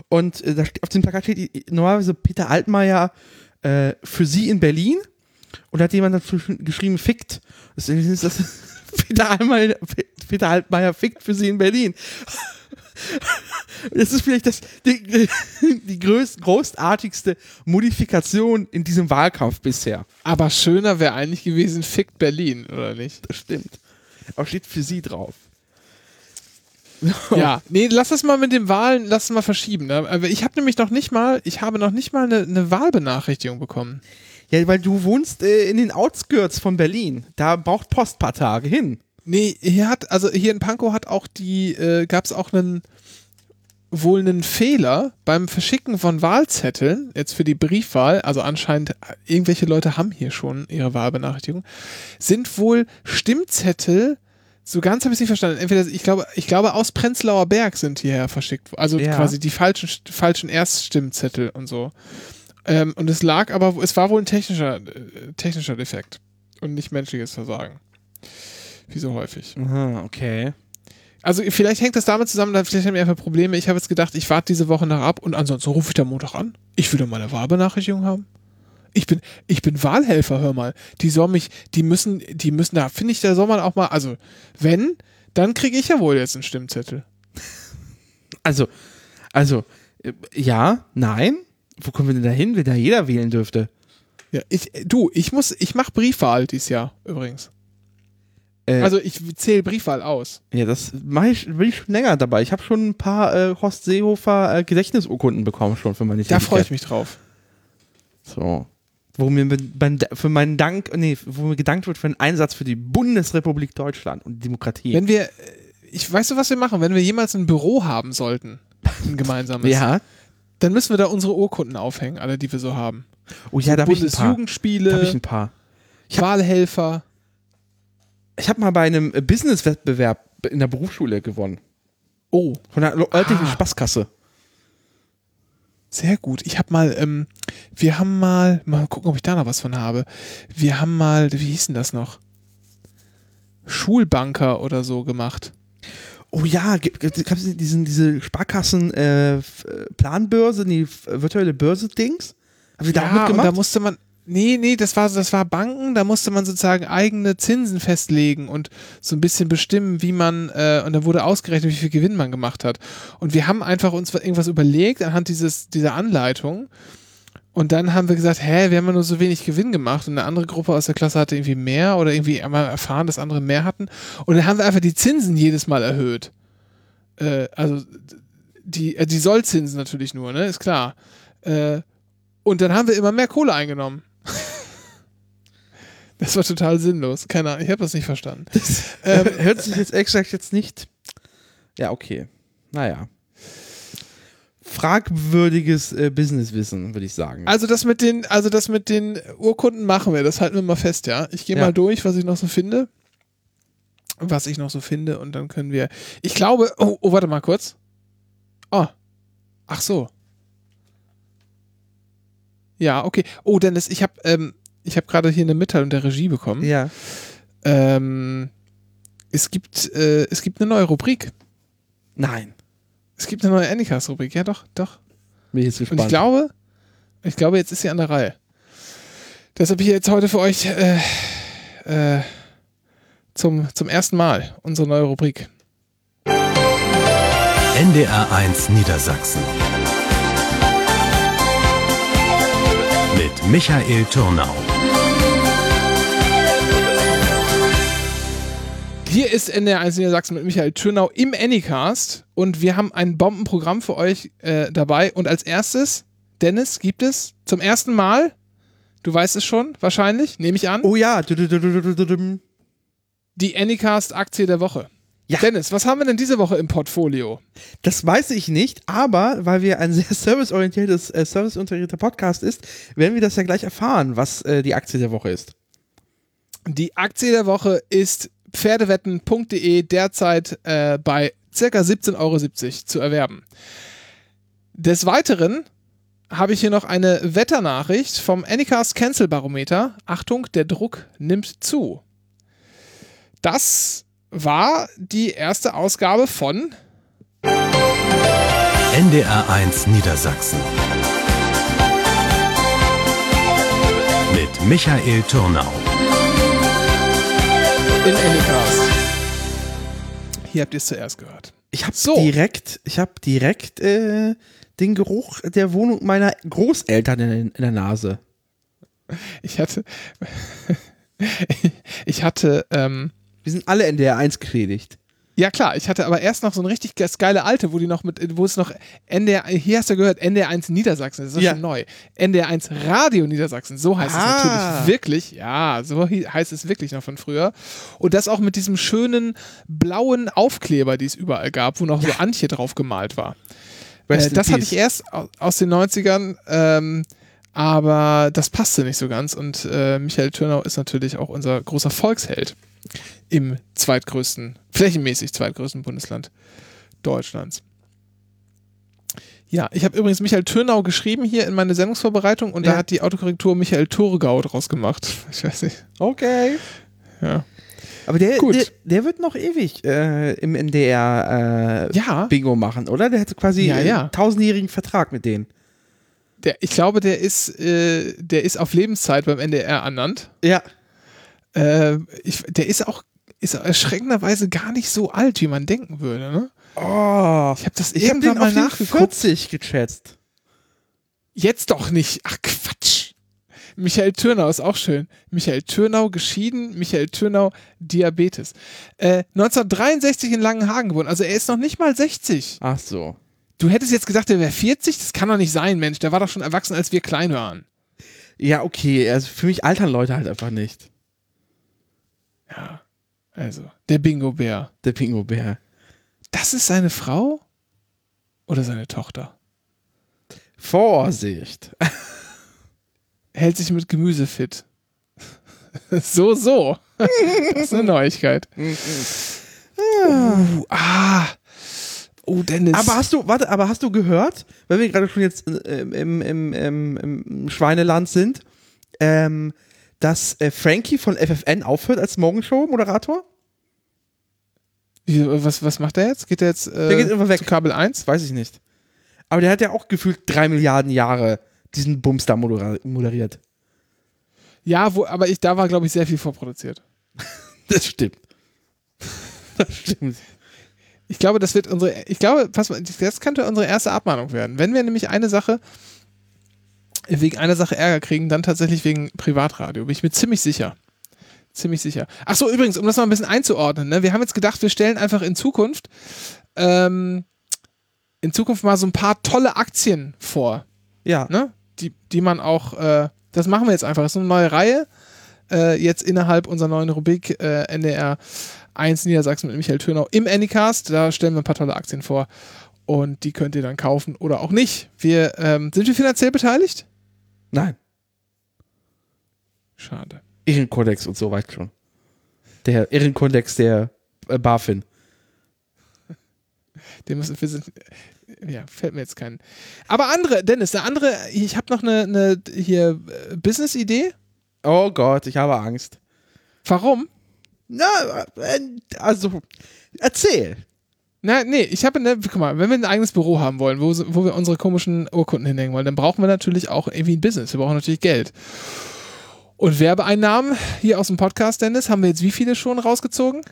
Und äh, da, auf dem Plakat steht normalerweise Peter Altmaier äh, für sie in Berlin. Und da hat jemand dazu sch- geschrieben, fickt. Das ist das Peter Altmaier, Peter Altmaier fickt für sie in Berlin. Das ist vielleicht das, die, die größt, großartigste Modifikation in diesem Wahlkampf bisher. Aber schöner wäre eigentlich gewesen, fickt Berlin, oder nicht? Das stimmt. Aber steht für sie drauf. Ja, nee, lass das mal mit den Wahlen, lass es mal verschieben. Ne? Aber ich habe nämlich noch nicht mal, ich habe noch nicht mal eine, eine Wahlbenachrichtigung bekommen. Ja, weil du wohnst äh, in den Outskirts von Berlin. Da braucht Post paar Tage hin. Nee, hier hat, also hier in Pankow hat auch die, äh, gab es auch einen, wohl einen Fehler beim Verschicken von Wahlzetteln, jetzt für die Briefwahl, also anscheinend, irgendwelche Leute haben hier schon ihre Wahlbenachrichtigung, sind wohl Stimmzettel, so ganz habe ich es nicht verstanden, entweder, ich glaube, ich glaube, aus Prenzlauer Berg sind hierher verschickt, also Ja. quasi die falschen, falschen Erststimmzettel und so. Ähm, und es lag aber, es war wohl ein technischer, äh, technischer Defekt und nicht menschliches Versagen. Wie so häufig. Aha, okay. Also vielleicht hängt das damit zusammen, vielleicht haben wir einfach Probleme. Ich habe jetzt gedacht, ich warte diese Woche noch ab und ansonsten rufe ich da Montag an. Ich will doch mal eine Wahlbenachrichtigung haben. Ich bin, ich bin Wahlhelfer, hör mal. Die soll mich, die müssen, die müssen da, finde ich, da soll man auch mal, also wenn, dann kriege ich ja wohl jetzt einen Stimmzettel. Also, also, äh, ja, nein. Wo kommen wir denn da hin, wenn da jeder wählen dürfte? Ja, ich, du, ich muss, ich mache Briefwahl dieses Jahr übrigens. Äh, Also ich zähle Briefwahl aus. ja, das ich, bin ich schon länger dabei. Ich habe schon ein paar äh, Horst Seehofer äh, Gedächtnisurkunden bekommen schon für meine Da freue ich mich drauf. So. Wo mir beim- für meinen Dank, nee, wo mir gedankt wird für einen Einsatz für die Bundesrepublik Deutschland und Demokratie. Wenn wir, äh, ich weißt du, was wir machen? Wenn wir jemals ein Büro haben sollten, ein gemeinsames, ja. dann müssen wir da unsere Urkunden aufhängen, alle, die wir so haben. Oh ja, da habe ich ein paar. Da habe ich Bundesjugendspiele, ein paar. Wahlhelfer. Ich habe mal bei einem äh, Business-Wettbewerb in der Berufsschule gewonnen. Oh, Von der lo- örtlichen Ah. Spaßkasse. sehr gut. Ich habe mal, ähm, wir haben mal, mal gucken, ob ich da noch was von habe. Wir haben mal, wie hieß denn das noch? Schulbanker oder so gemacht. Oh ja, gab es diesen, diese Sparkassen äh, äh, die f- virtuelle Börse-Dings? Haben Sie da auch Ja, und mitgemacht? da musste man, nee, nee, das war, das war Banken, da musste man sozusagen eigene Zinsen festlegen und so ein bisschen bestimmen, wie man, äh, und da wurde ausgerechnet, wie viel Gewinn man gemacht hat. Und wir haben einfach uns irgendwas überlegt anhand dieses, dieser Anleitung. Und dann haben wir gesagt, hä, wir haben ja nur so wenig Gewinn gemacht und eine andere Gruppe aus der Klasse hatte irgendwie mehr oder irgendwie einmal erfahren, dass andere mehr hatten. Und dann haben wir einfach die Zinsen jedes Mal erhöht. Äh, also die, äh, die Sollzinsen natürlich nur, ne, ist klar. Äh, und dann haben wir immer mehr Kohle eingenommen. Das war total sinnlos. Keine Ahnung, ich habe das nicht verstanden. ähm, hört sich jetzt exakt jetzt nicht. Ja, okay. Naja. Fragwürdiges äh, Businesswissen, würde ich sagen. Also das mit den, also das mit den Urkunden machen wir, das halten wir mal fest, ja. Ich gehe Ja. mal durch, was ich noch so finde. Was ich noch so finde und dann können wir. Ich glaube, oh, oh warte mal kurz. Oh. Ach so. Ja, okay. Oh, Dennis, ich habe ähm, ich habe gerade hier eine Mitteilung der Regie bekommen. ja. Ähm, es gibt äh, es gibt eine neue Rubrik. Nein. Es gibt eine neue Anycast-Rubrik. Ja, doch, doch. Bin ich jetzt Und gespannt. ich glaube, ich glaube, jetzt ist sie an der Reihe. Deshalb hier jetzt heute für euch äh, äh, zum, zum ersten Mal unsere neue Rubrik. NDR1 Niedersachsen. Mit Michael Turnau. Hier ist NDR 1 Niedersachsen mit Michael Tschönau im Anycast und wir haben ein Bombenprogramm für euch äh, dabei. Und als erstes, Dennis, gibt es zum ersten Mal, du weißt es schon, wahrscheinlich, nehme ich an, oh ja. Die Anycast-Aktie der Woche. Ja. Dennis, was haben wir denn diese Woche im Portfolio? Das weiß ich nicht, aber weil wir ein sehr serviceorientiertes, äh, serviceorientierter Podcast ist, werden wir das ja gleich erfahren, was äh, die Aktie der Woche ist. Die Aktie der Woche ist pferdewetten.de derzeit äh, bei circa 17,70 Euro zu erwerben. Des Weiteren habe ich hier noch eine Wetternachricht vom Anycast Cancel Barometer. Achtung, der Druck nimmt zu. Das war die erste Ausgabe von NDR1 Niedersachsen. Mit Michael Turnau. In Anycast. Hier habt ihr es zuerst gehört. Ich habe So. direkt, ich habe direkt äh, den Geruch der Wohnung meiner Großeltern in, in der Nase. Ich hatte, ich hatte, ähm, Wir sind alle in der 1 geschädigt. Ja klar, ich hatte aber erst noch so ein richtig ge- geile alte, wo die noch mit, wo es noch NDR, hier hast du gehört, NDR1 Niedersachsen, das ist Ja. schon neu. NDR1 Radio Niedersachsen, so heißt Ah. es natürlich wirklich, ja, so heißt es wirklich noch von früher. Und das auch mit diesem schönen blauen Aufkleber, die es überall gab, wo noch so Antje drauf gemalt war. Äh, das hatte ich erst au- aus den 90ern, ähm, aber das passte nicht so ganz. Und äh, Michael Türnau ist natürlich auch unser großer Volksheld im zweitgrößten, flächenmäßig zweitgrößten Bundesland Deutschlands. Ja, ich habe übrigens Michael Türnau geschrieben hier in meine Sendungsvorbereitung und Ja. da hat die Autokorrektur Michael Turgau draus gemacht. Ich weiß nicht. Okay. Ja. Aber der, Gut. der, der wird noch ewig äh, im NDR äh, Ja. Bingo machen, oder? Der hat quasi Ja, ja. einen tausendjährigen Vertrag mit denen. Der, ich glaube, der ist, äh, der ist auf Lebenszeit beim NDR ernannt. Ja. Äh, ich, der ist auch ist erschreckenderweise gar nicht so alt, wie man denken würde. Ne? Oh. Ich habe das Ich irgendwann den mal nachgeguckt. 40 geschätzt. Jetzt doch nicht. Ach Quatsch. Michael Türnau ist auch schön. Michael Türnau geschieden, Michael Türnau Diabetes. Äh, 1963 in Langenhagen geboren, also er ist noch nicht mal 60. Ach so. Du hättest jetzt gedacht, er wäre 40? Das kann doch nicht sein, Mensch. Der war doch schon erwachsen, als wir klein waren. Ja, okay. Also für mich altern Leute halt einfach nicht. Ja, also der Bingo-Bär. Der Pingo-Bär. Das ist seine Frau oder seine Tochter? Vorsicht. Hält sich mit Gemüse fit. so, so. das ist eine Neuigkeit. uh, ah. Oh, Dennis. Aber hast du, warte, aber hast du gehört, weil wir gerade schon jetzt äh, im, im, im, im Schweineland sind, ähm, dass äh, Frankie von FFN aufhört als Morgenshow-Moderator? Wie, was, was macht er jetzt? Geht er jetzt äh, Der geht einfach weg. zu Kabel 1? Weiß ich nicht. Aber der hat ja auch gefühlt drei Milliarden Jahre diesen Bums da modera- moderiert. Ja, wo, aber ich, da war, glaube ich, sehr viel vorproduziert. Das stimmt. Das stimmt. Ich glaube, das wird unsere, ich glaube, pass mal, das könnte unsere erste Abmahnung werden. Wenn wir nämlich eine Sache, wegen einer Sache Ärger kriegen, dann tatsächlich wegen Privatradio. Bin ich mir ziemlich sicher. Ziemlich sicher. Ach so, übrigens, um das mal ein bisschen einzuordnen, ne? wir haben jetzt gedacht, wir stellen einfach in Zukunft, ähm, in Zukunft mal so ein paar tolle Aktien vor, Ja. ne? die, die man auch, äh, das machen wir jetzt einfach. Das ist eine neue Reihe, äh, jetzt innerhalb unserer neuen Rubrik äh, NDR 1 Niedersachsen mit Michael Türnau im Anycast. Da stellen wir ein paar tolle Aktien vor und die könnt ihr dann kaufen oder auch nicht. Wir, ähm, sind wir finanziell beteiligt? Nein. Schade. Ehrenkodex und so weit schon. Der Ehrenkodex der äh, BaFin. Den müssen, wir sind, ja, fällt mir jetzt kein. Aber andere, Dennis, der andere, ich habe noch eine, eine hier äh, Business-Idee. Oh Gott, ich habe Angst. Warum? Na, äh, also, erzähl. Na, nee, ich habe, ne, guck mal, wenn wir ein eigenes Büro haben wollen, wo, wo wir unsere komischen Urkunden hinhängen wollen, dann brauchen wir natürlich auch irgendwie ein Business. Wir brauchen natürlich Geld. Und Werbeeinnahmen hier aus dem Podcast, Dennis, haben wir jetzt wie viele schon rausgezogen?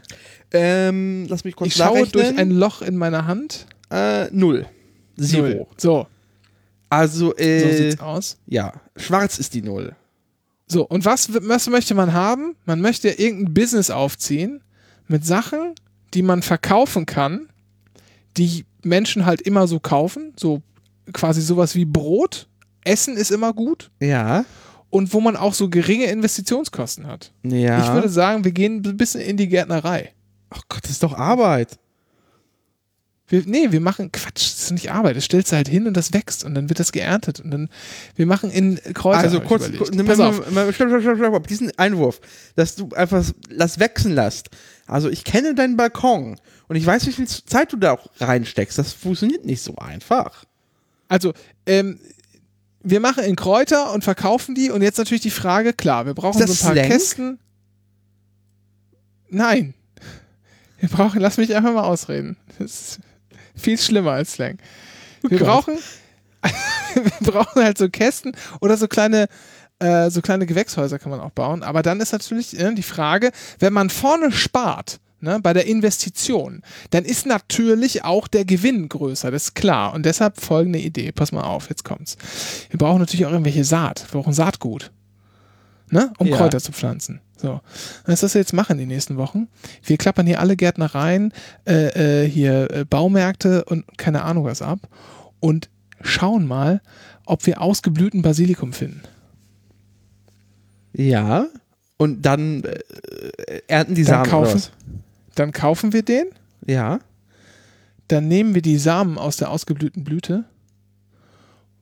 Ähm, lass mich kurz Ich schaue durch ein Loch in meiner Hand. äh, null. Zero. Null. So, Also, so äh, sieht's aus. ja, schwarz ist die Null. So, und was, was möchte man haben? Man möchte irgendein Business aufziehen mit Sachen, die man verkaufen kann, die Menschen halt immer so kaufen, so quasi sowas wie Brot. Essen ist immer gut Ja. und wo man auch so geringe Investitionskosten hat. Ja. Ich würde sagen, wir gehen ein bisschen in die Gärtnerei. Ach Gott, das ist doch Arbeit. Wir, nee, wir machen Quatsch, das ist nicht Arbeit. Das stellst du halt hin und das wächst und dann wird das geerntet und dann wir machen in Kräuter. also kurz, Pass auf. stopp, stopp, stopp, stopp, stopp, diesen Einwurf, dass du einfach das wachsen lässt. Also ich kenne deinen Balkon und ich weiß, wie viel Zeit du da auch reinsteckst. Das funktioniert nicht so einfach. Also, ähm, wir machen in Kräuter und verkaufen die und jetzt natürlich die Frage, klar, wir brauchen so ein paar Slang? Kästen. Nein. Wir brauchen, lass mich einfach mal ausreden. Das ist viel schlimmer als Slang. Wir Gott. brauchen, wir brauchen halt so Kästen oder so kleine, äh, so kleine Gewächshäuser kann man auch bauen. Aber dann ist natürlich äh, die Frage, wenn man vorne spart, ne, bei der Investition, dann ist natürlich auch der Gewinn größer, das ist klar. Und deshalb folgende Idee, pass mal auf, jetzt kommt's. Wir brauchen natürlich auch irgendwelche Saat, wir brauchen Saatgut, ne, um Ja. Kräuter zu pflanzen. So, was das wir jetzt machen die nächsten Wochen? Wir klappern hier alle Gärtnereien, äh, äh, hier äh, Baumärkte und keine Ahnung was ab und schauen mal, ob wir ausgeblühten Basilikum finden. Ja. Und dann äh, ernten die Dann Samen kaufen, was? dann kaufen wir den, Ja. dann nehmen wir die Samen aus der ausgeblühten Blüte,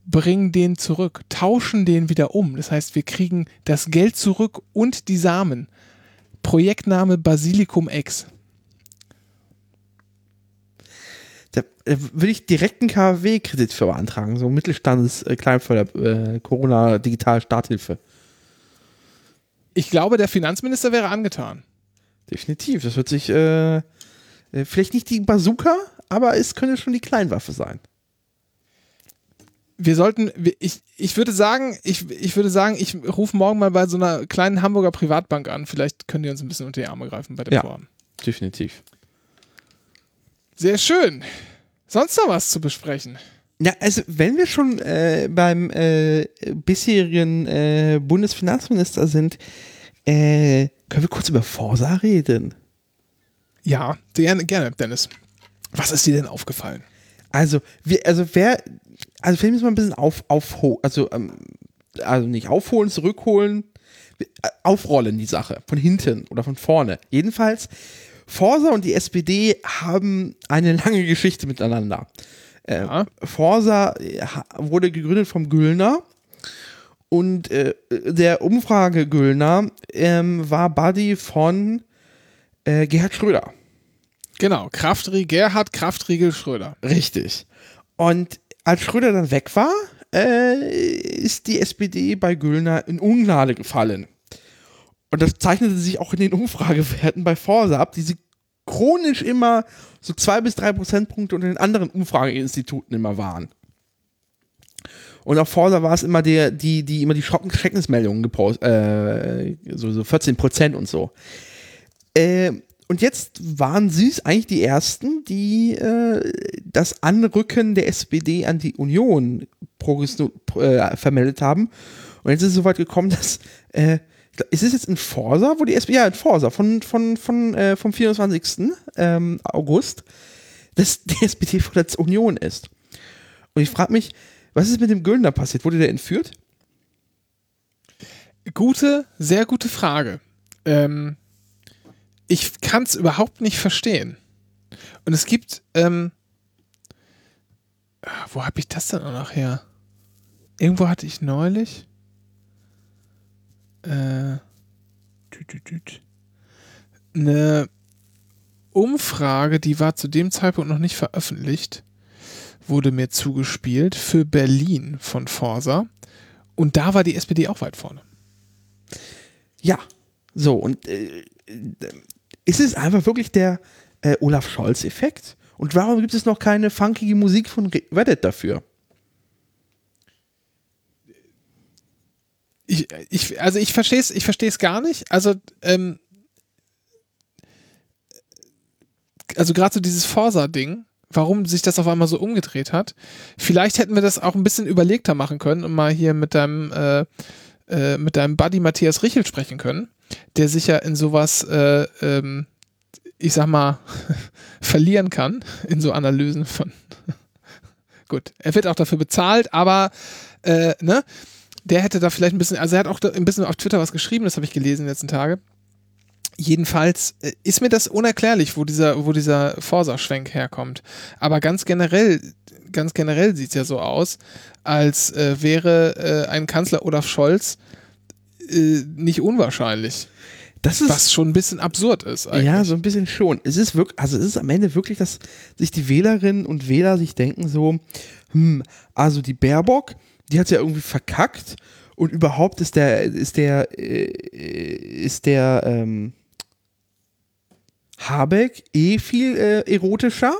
bringen den zurück, tauschen den wieder um. Das heißt, wir kriegen das Geld zurück und die Samen. Projektname Basilikum X. Da äh, würde ich direkt einen KfW-Kredit für beantragen, so Mittelstandes äh, Kleinförder äh, Corona Digital Starthilfe. Ich glaube, der Finanzminister wäre angetan. Definitiv. Das wird sich äh, äh, vielleicht nicht die Bazooka, aber es könnte schon die Kleinwaffe sein. wir sollten, ich, ich würde sagen, ich, ich würde sagen, ich rufe morgen mal bei so einer kleinen Hamburger Privatbank an. Vielleicht können die uns ein bisschen unter die Arme greifen bei dem Ja. Vorhaben. Definitiv. Sehr schön. Sonst noch was zu besprechen? Ja, also wenn wir schon äh, beim äh, bisherigen äh, Bundesfinanzminister sind, äh, können wir kurz über Forsa reden. Ja, gerne, gerne, Dennis. Was ist dir denn aufgefallen? Also, wir, also wer, also vielleicht müssen wir ein bisschen auf, aufholen, also, ähm, also nicht aufholen, zurückholen, äh, aufrollen die Sache, von hinten oder von vorne. Jedenfalls, Forsa und die SPD haben eine lange Geschichte miteinander. Äh, Ja. Forsa äh, wurde gegründet vom Güllner und äh, der Umfrage Güllner ähm, war Buddy von äh, Gerhard Schröder. Genau, Kraftriegel, Gerhard Kraftriegel Schröder. Richtig. Und als Schröder dann weg war, äh, ist die SPD bei Güllner in Ungnade gefallen. Und das zeichnete sich auch in den Umfragewerten bei Forsa ab, die sie chronisch immer so zwei bis drei Prozentpunkte unter den anderen Umfrageinstituten immer waren. Und auf Forsa war es immer der, die, die immer die Schrecken- Schreckensmeldungen gepostet, äh, so, so 14 Prozent und so. Äh, und jetzt waren sie es eigentlich die ersten, die äh, das Anrücken der SPD an die Union äh, vermeldet haben. Und jetzt ist es soweit gekommen, dass äh, ist es jetzt in Forsa, wo die SPD, ja, in Forsa, von, von, von, äh, vom 24. Ähm, August, dass die SPD vor der Union ist. Und ich frage mich, was ist mit dem Güllner passiert? Wurde der entführt? Gute, sehr gute Frage. Ähm, ich kann es überhaupt nicht verstehen. Und es gibt, ähm, wo habe ich das denn auch noch her? Irgendwo hatte ich neulich äh, eine Umfrage, die war zu dem Zeitpunkt noch nicht veröffentlicht, wurde mir zugespielt für Berlin von Forsa. Und da war die SPD auch weit vorne. Ja. So, und äh, ist es einfach wirklich der äh, Olaf Scholz-Effekt? Und warum gibt es noch keine funkige Musik von Re- Reddit dafür? Ich, ich, also ich verstehe es ich versteh's gar nicht. Also, ähm, also gerade so dieses Forsa-Ding, warum sich das auf einmal so umgedreht hat. Vielleicht hätten wir das auch ein bisschen überlegter machen können und mal hier mit deinem, äh, äh, mit deinem Buddy Matthias Richel sprechen können, der sich ja in sowas, äh, ähm, ich sag mal, verlieren kann, in so Analysen von. Gut, er wird auch dafür bezahlt, aber, äh, ne? Der hätte da vielleicht ein bisschen, also er hat auch ein bisschen auf Twitter was geschrieben, das habe ich gelesen in den letzten Tage. Jedenfalls äh, ist mir das unerklärlich, wo dieser, wo dieser Forsa-Schwenk herkommt. Aber ganz generell, ganz generell sieht es ja so aus, als äh, wäre äh, ein Kanzler Olaf Scholz äh, nicht unwahrscheinlich. Das ist Was schon ein bisschen absurd ist eigentlich. Ja, so ein bisschen schon. Es ist wirklich, also es ist am Ende wirklich, dass sich die Wählerinnen und Wähler sich denken so, hm, also die Baerbock, die hat ja irgendwie verkackt und überhaupt ist der, ist der, äh, ist der ähm, Habeck eh viel äh, erotischer.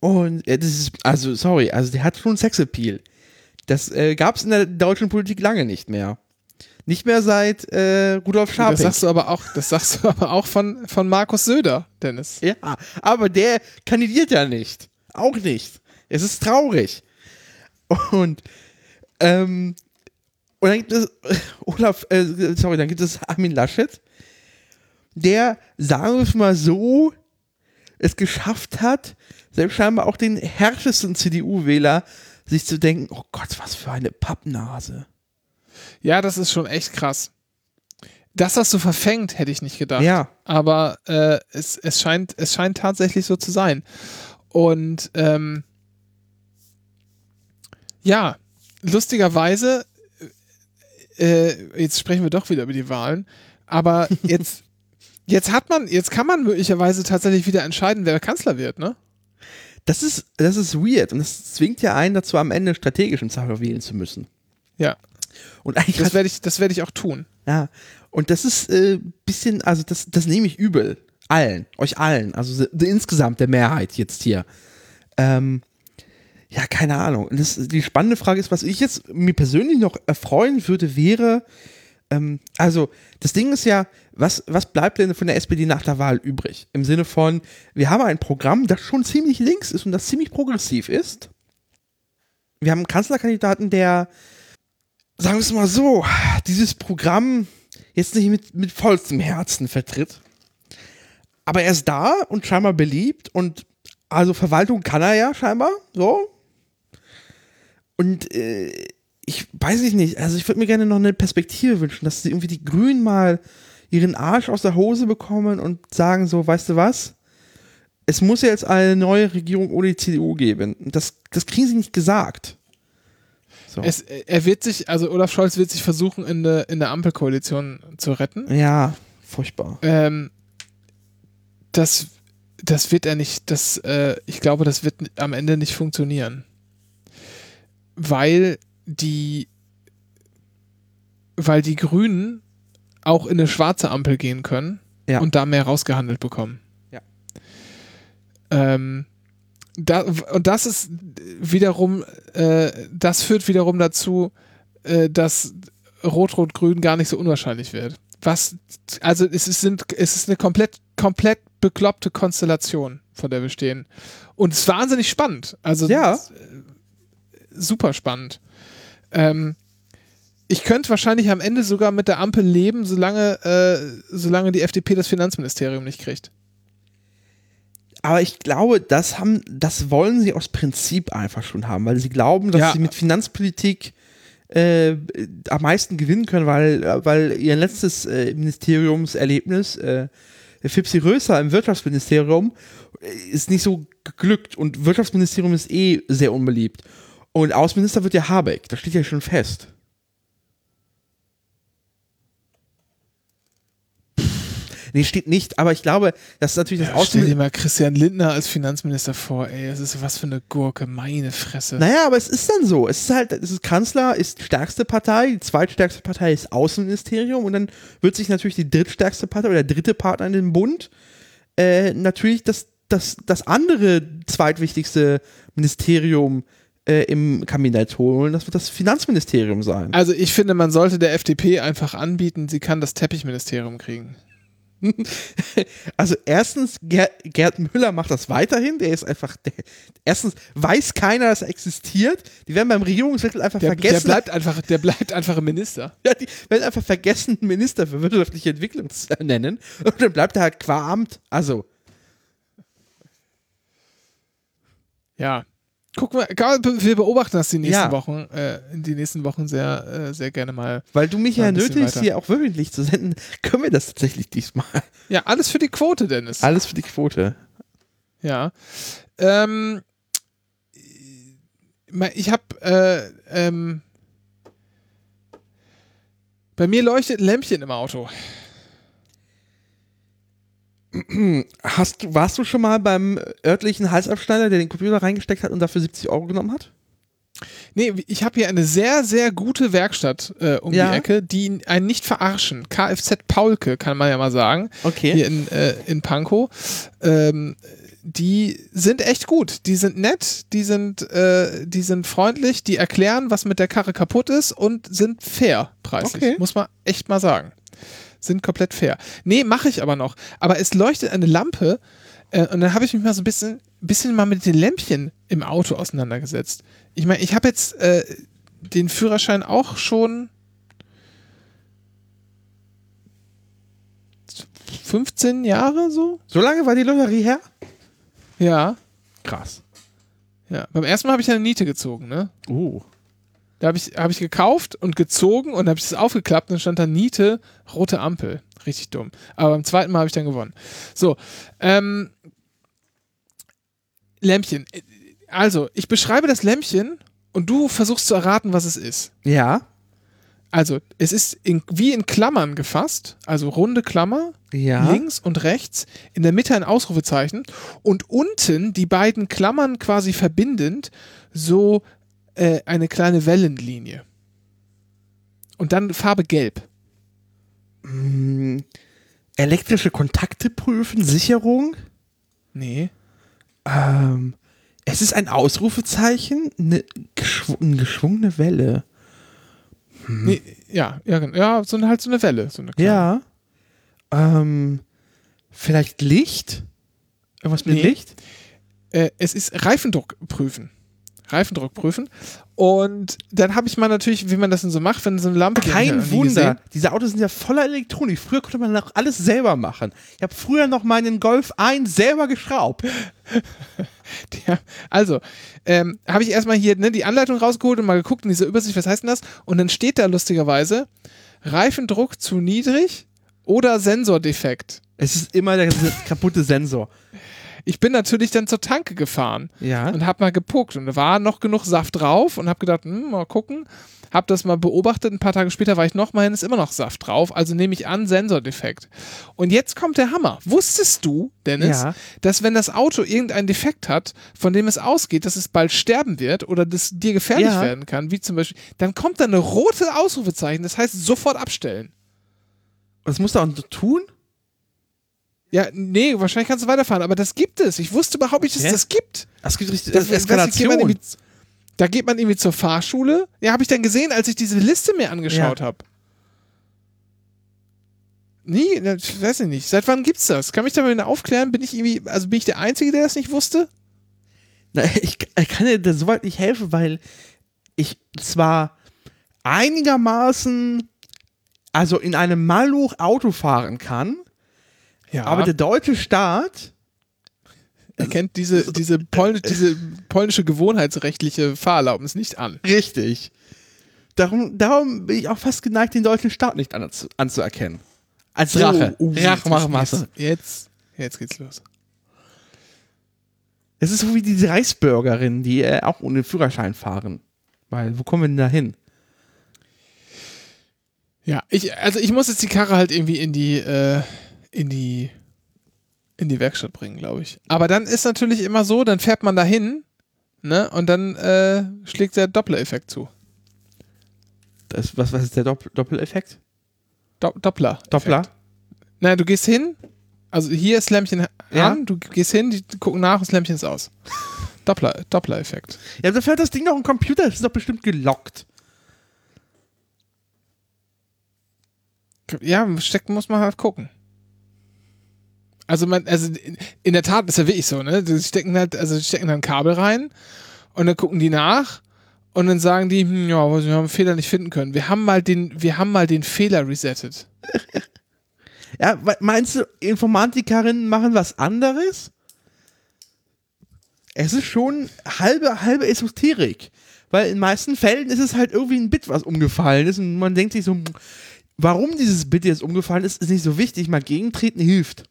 Und äh, das ist, also sorry, also der hat schon Sexappeal. Das äh, gab es in der deutschen Politik lange nicht mehr. Nicht mehr seit äh, Rudolf das Scharping. sagst du aber auch, das sagst du aber auch von, von Markus Söder, Dennis. Ja, aber der kandidiert ja nicht. Auch nicht. Es ist traurig. Und, ähm, und dann gibt es Olaf, äh, sorry, dann gibt es Armin Laschet, der, sagen wir es mal so, es geschafft hat, selbst scheinbar auch den härtesten CDU-Wähler sich zu denken, oh Gott, was für eine Pappnase. Ja, das ist schon echt krass. Dass das so verfängt, hätte ich nicht gedacht. Ja. Aber äh, es, es, scheint, es scheint tatsächlich so zu sein. Und ähm, ja, lustigerweise, äh, jetzt sprechen wir doch wieder über die Wahlen, aber jetzt, jetzt hat man, jetzt kann man möglicherweise tatsächlich wieder entscheiden, wer Kanzler wird, ne? Das ist, das ist weird und das zwingt ja einen dazu, am Ende strategischen Zahler wählen zu müssen. Ja, Und eigentlich das werde ich, das werde ich auch tun. Ja, und das ist äh, bisschen, also das, das nehme ich übel. Allen, euch allen, also insgesamt der Mehrheit jetzt hier. Ähm, ja, keine Ahnung. Das, die spannende Frage ist, was ich jetzt mir persönlich noch erfreuen würde, wäre, ähm, also das Ding ist ja, was, was bleibt denn von der SPD nach der Wahl übrig? Im Sinne von, wir haben ein Programm, das schon ziemlich links ist und das ziemlich progressiv ist. Wir haben einen Kanzlerkandidaten, der sagen wir es mal so, dieses Programm jetzt nicht mit, mit vollstem Herzen vertritt. Aber er ist da und scheinbar beliebt und also Verwaltung kann er ja scheinbar, so. Und äh, ich weiß ich nicht, also ich würde mir gerne noch eine Perspektive wünschen, dass sie irgendwie die Grünen mal ihren Arsch aus der Hose bekommen und sagen so, weißt du was? Es muss jetzt eine neue Regierung ohne die CDU geben. Das, das kriegen sie nicht gesagt. So. Es, er wird sich, also Olaf Scholz wird sich versuchen, in der, in der Ampelkoalition zu retten. Ja, furchtbar. Ähm, das, das wird er nicht, das, äh, ich glaube, das wird am Ende nicht funktionieren. Weil die, weil die Grünen auch in eine schwarze Ampel gehen können Ja. und da mehr rausgehandelt bekommen. Ja. Ähm, da, und das ist wiederum, äh, das führt wiederum dazu, äh, dass Rot-Rot-Grün gar nicht so unwahrscheinlich wird. Was, also es ist, sind, es ist eine komplett, komplett bekloppte Konstellation, von der wir stehen. Und es ist wahnsinnig spannend. Also Ja. Super spannend. Ähm, ich könnte wahrscheinlich am Ende sogar mit der Ampel leben, solange, äh, solange die FDP das Finanzministerium nicht kriegt. Aber ich glaube, das haben, das wollen sie aus Prinzip einfach schon haben, weil sie glauben, dass Ja. sie mit Finanzpolitik äh, am meisten gewinnen können, weil, weil ihr letztes äh, Ministeriumserlebnis, äh, Fipsi Röser im Wirtschaftsministerium, äh, ist nicht so geglückt und Wirtschaftsministerium ist eh sehr unbeliebt. Und Außenminister wird ja Habeck, das steht ja schon fest. Nee, steht nicht, aber ich glaube, das ist natürlich das Stell dir mal Christian Lindner als Finanzminister vor, ey, das ist was für eine Gurke, meine Fresse. Naja, aber es ist dann so. Es ist halt, es ist Kanzler, ist stärkste Partei, die zweitstärkste Partei ist Außenministerium und dann wird sich natürlich die drittstärkste Partei oder der dritte Partner in dem Bund äh, natürlich das, das, das andere zweitwichtigste Ministerium äh, im Kabinett holen. Das wird das Finanzministerium sein. Also ich finde, man sollte der FDP einfach anbieten, sie kann das Teppichministerium kriegen. Also erstens, Ger Gerd Müller macht das weiterhin. Der ist einfach, der, erstens weiß keiner, dass er existiert. Die werden beim Regierungswechsel einfach Der, der vergessen. bleibt einfach, der bleibt einfach ein Minister. Ja, die werden einfach vergessen, Minister für wirtschaftliche Entwicklung zu nennen. Und dann bleibt er halt qua Amt. Also, Ja. Gucken wir, wir beobachten das die nächsten Ja. Wochen, äh, die nächsten Wochen sehr, äh, sehr gerne mal. Weil du mich ja nötigst, hier auch wöchentlich zu senden, können wir das tatsächlich diesmal. Ja, alles für die Quote, Dennis. Alles für die Quote. Ja. Ähm, ich habe, äh, ähm, bei mir leuchtet ein Lämpchen im Auto. Hast du, warst du schon mal beim örtlichen Halsabschneider, der den Computer reingesteckt hat und dafür 70 Euro genommen hat? Nee, ich habe hier eine sehr, sehr gute Werkstatt äh, um Ja. die Ecke, die einen nicht verarschen. Kfz Paulke, kann man ja mal sagen. Okay. Hier in, äh, in Pankow. Ähm, die sind echt gut. Die sind nett, die sind, äh, die sind freundlich, die erklären, was mit der Karre kaputt ist und sind fair preislich. Okay. Muss man echt mal sagen. Sind komplett fair. Nee, mache ich aber noch. Aber es leuchtet eine Lampe äh, und dann habe ich mich mal so ein bisschen, bisschen mal mit den Lämpchen im Auto auseinandergesetzt. Ich meine, ich habe jetzt äh, den Führerschein auch schon 15 Jahre so? So lange war die Lotterie her? Ja. Krass. Ja. Beim ersten Mal habe ich eine Niete gezogen, ne? Uh. Da habe ich, hab ich gekauft und gezogen und habe ich das aufgeklappt und dann stand da Niete, rote Ampel. Richtig dumm. Aber beim zweiten Mal habe ich dann gewonnen. So, ähm, Lämpchen. Also, ich beschreibe das Lämpchen und du versuchst zu erraten, was es ist. Ja. Also, es ist in, wie in Klammern gefasst, also runde Klammer, Ja. links und rechts, in der Mitte ein Ausrufezeichen und unten die beiden Klammern quasi verbindend so äh, eine kleine Wellenlinie. Und dann Farbe gelb. Hm, elektrische Kontakte prüfen, Sicherung. Nee. Ähm, es ist ein Ausrufezeichen, eine, geschw eine geschwungene Welle. nee ja, ja, ja, so eine, halt so eine Welle. So eine. Ja. Ähm, vielleicht Licht? Irgendwas mit Nee. Licht? Äh, es ist Reifendruck prüfen. Reifendruck prüfen. Und dann habe ich mal natürlich, wie man das denn so macht, wenn so eine Lampe. Kein Wunder. Diese Autos sind ja voller Elektronik. Früher konnte man noch alles selber machen. Ich habe früher noch meinen Golf 1 selber geschraubt. Also, ähm, habe ich erstmal hier ne, die Anleitung rausgeholt und mal geguckt in dieser Übersicht, was heißt denn das? Und dann steht da lustigerweise Reifendruck zu niedrig oder Sensordefekt. Es ist immer der kaputte Sensor. Ich bin natürlich dann zur Tanke gefahren Ja. und habe mal geguckt und da war noch genug Saft drauf und habe gedacht, hm, mal gucken. Habe das mal beobachtet, ein paar Tage später war ich noch mal hin, ist immer noch Saft drauf, also nehme ich an, Sensordefekt. Und jetzt kommt der Hammer. Wusstest du, Dennis, Ja. dass wenn das Auto irgendeinen Defekt hat, von dem es ausgeht, dass es bald sterben wird oder das dir gefährlich Ja. werden kann, wie zum Beispiel, dann kommt da eine rote Ausrufezeichen, das heißt sofort abstellen. Was musst du auch tun? Ja, nee, wahrscheinlich kannst du weiterfahren, aber das gibt es. Ich wusste überhaupt nicht, dass es das gibt. Das gibt richtig Das, geht man Eskalation. irgendwie, da geht man irgendwie zur Fahrschule. Ja, habe ich dann gesehen, als ich diese Liste mir angeschaut habe. Nie, das weiß ich nicht. Seit wann gibt's das? Kann mich da mal aufklären? Bin ich irgendwie, also bin ich der Einzige, der das nicht wusste? Na, ich, ich kann dir da soweit nicht helfen, weil ich zwar einigermaßen, also in einem Maluch Auto fahren kann, Ja. aber der deutsche Staat, er kennt diese, diese, Pol diese polnische gewohnheitsrechtliche Fahrerlaubnis nicht an. richtig. Darum, darum bin ich auch fast geneigt, den deutschen Staat nicht anzu, anzuerkennen. Als Rache. Oh, Rache machen jetzt, jetzt, jetzt geht's los. Es ist so wie diese Reisbürgerinnen, die äh, auch ohne Führerschein fahren. Weil, wo kommen wir denn da hin? Ja, ich, also ich muss jetzt die Karre halt irgendwie in die, äh, in die, in die Werkstatt bringen, glaube ich. Aber dann ist natürlich immer so, dann fährt man dahin, ne, und dann äh, schlägt der Doppler-Effekt zu. Das, was, was ist der Dopp Doppeleffekt? Do Doppler. Doppler? Na, du gehst hin, also hier ist Lämpchen Ja. an, du gehst hin, die gucken nach, das Lämpchen ist aus. Doppler, Doppler-Effekt. Ja, da fährt das Ding noch im Computer, das ist doch bestimmt gelockt. Ja, stecken muss man halt gucken. Also man, also in, der Tat ist ja wirklich so, ne? Die stecken halt, also stecken dann Kabel rein und dann gucken die nach und dann sagen die, hm, ja, wir haben einen Fehler nicht finden können. Wir haben mal den, wir haben mal den Fehler resettet. Ja, meinst du, Informatikerinnen machen was anderes? es ist schon halbe, halbe Esoterik. Weil in meisten Fällen ist es halt irgendwie ein Bit, was umgefallen ist. Und man denkt sich so, warum dieses Bit jetzt umgefallen ist, ist nicht so wichtig. Mal gegentreten hilft.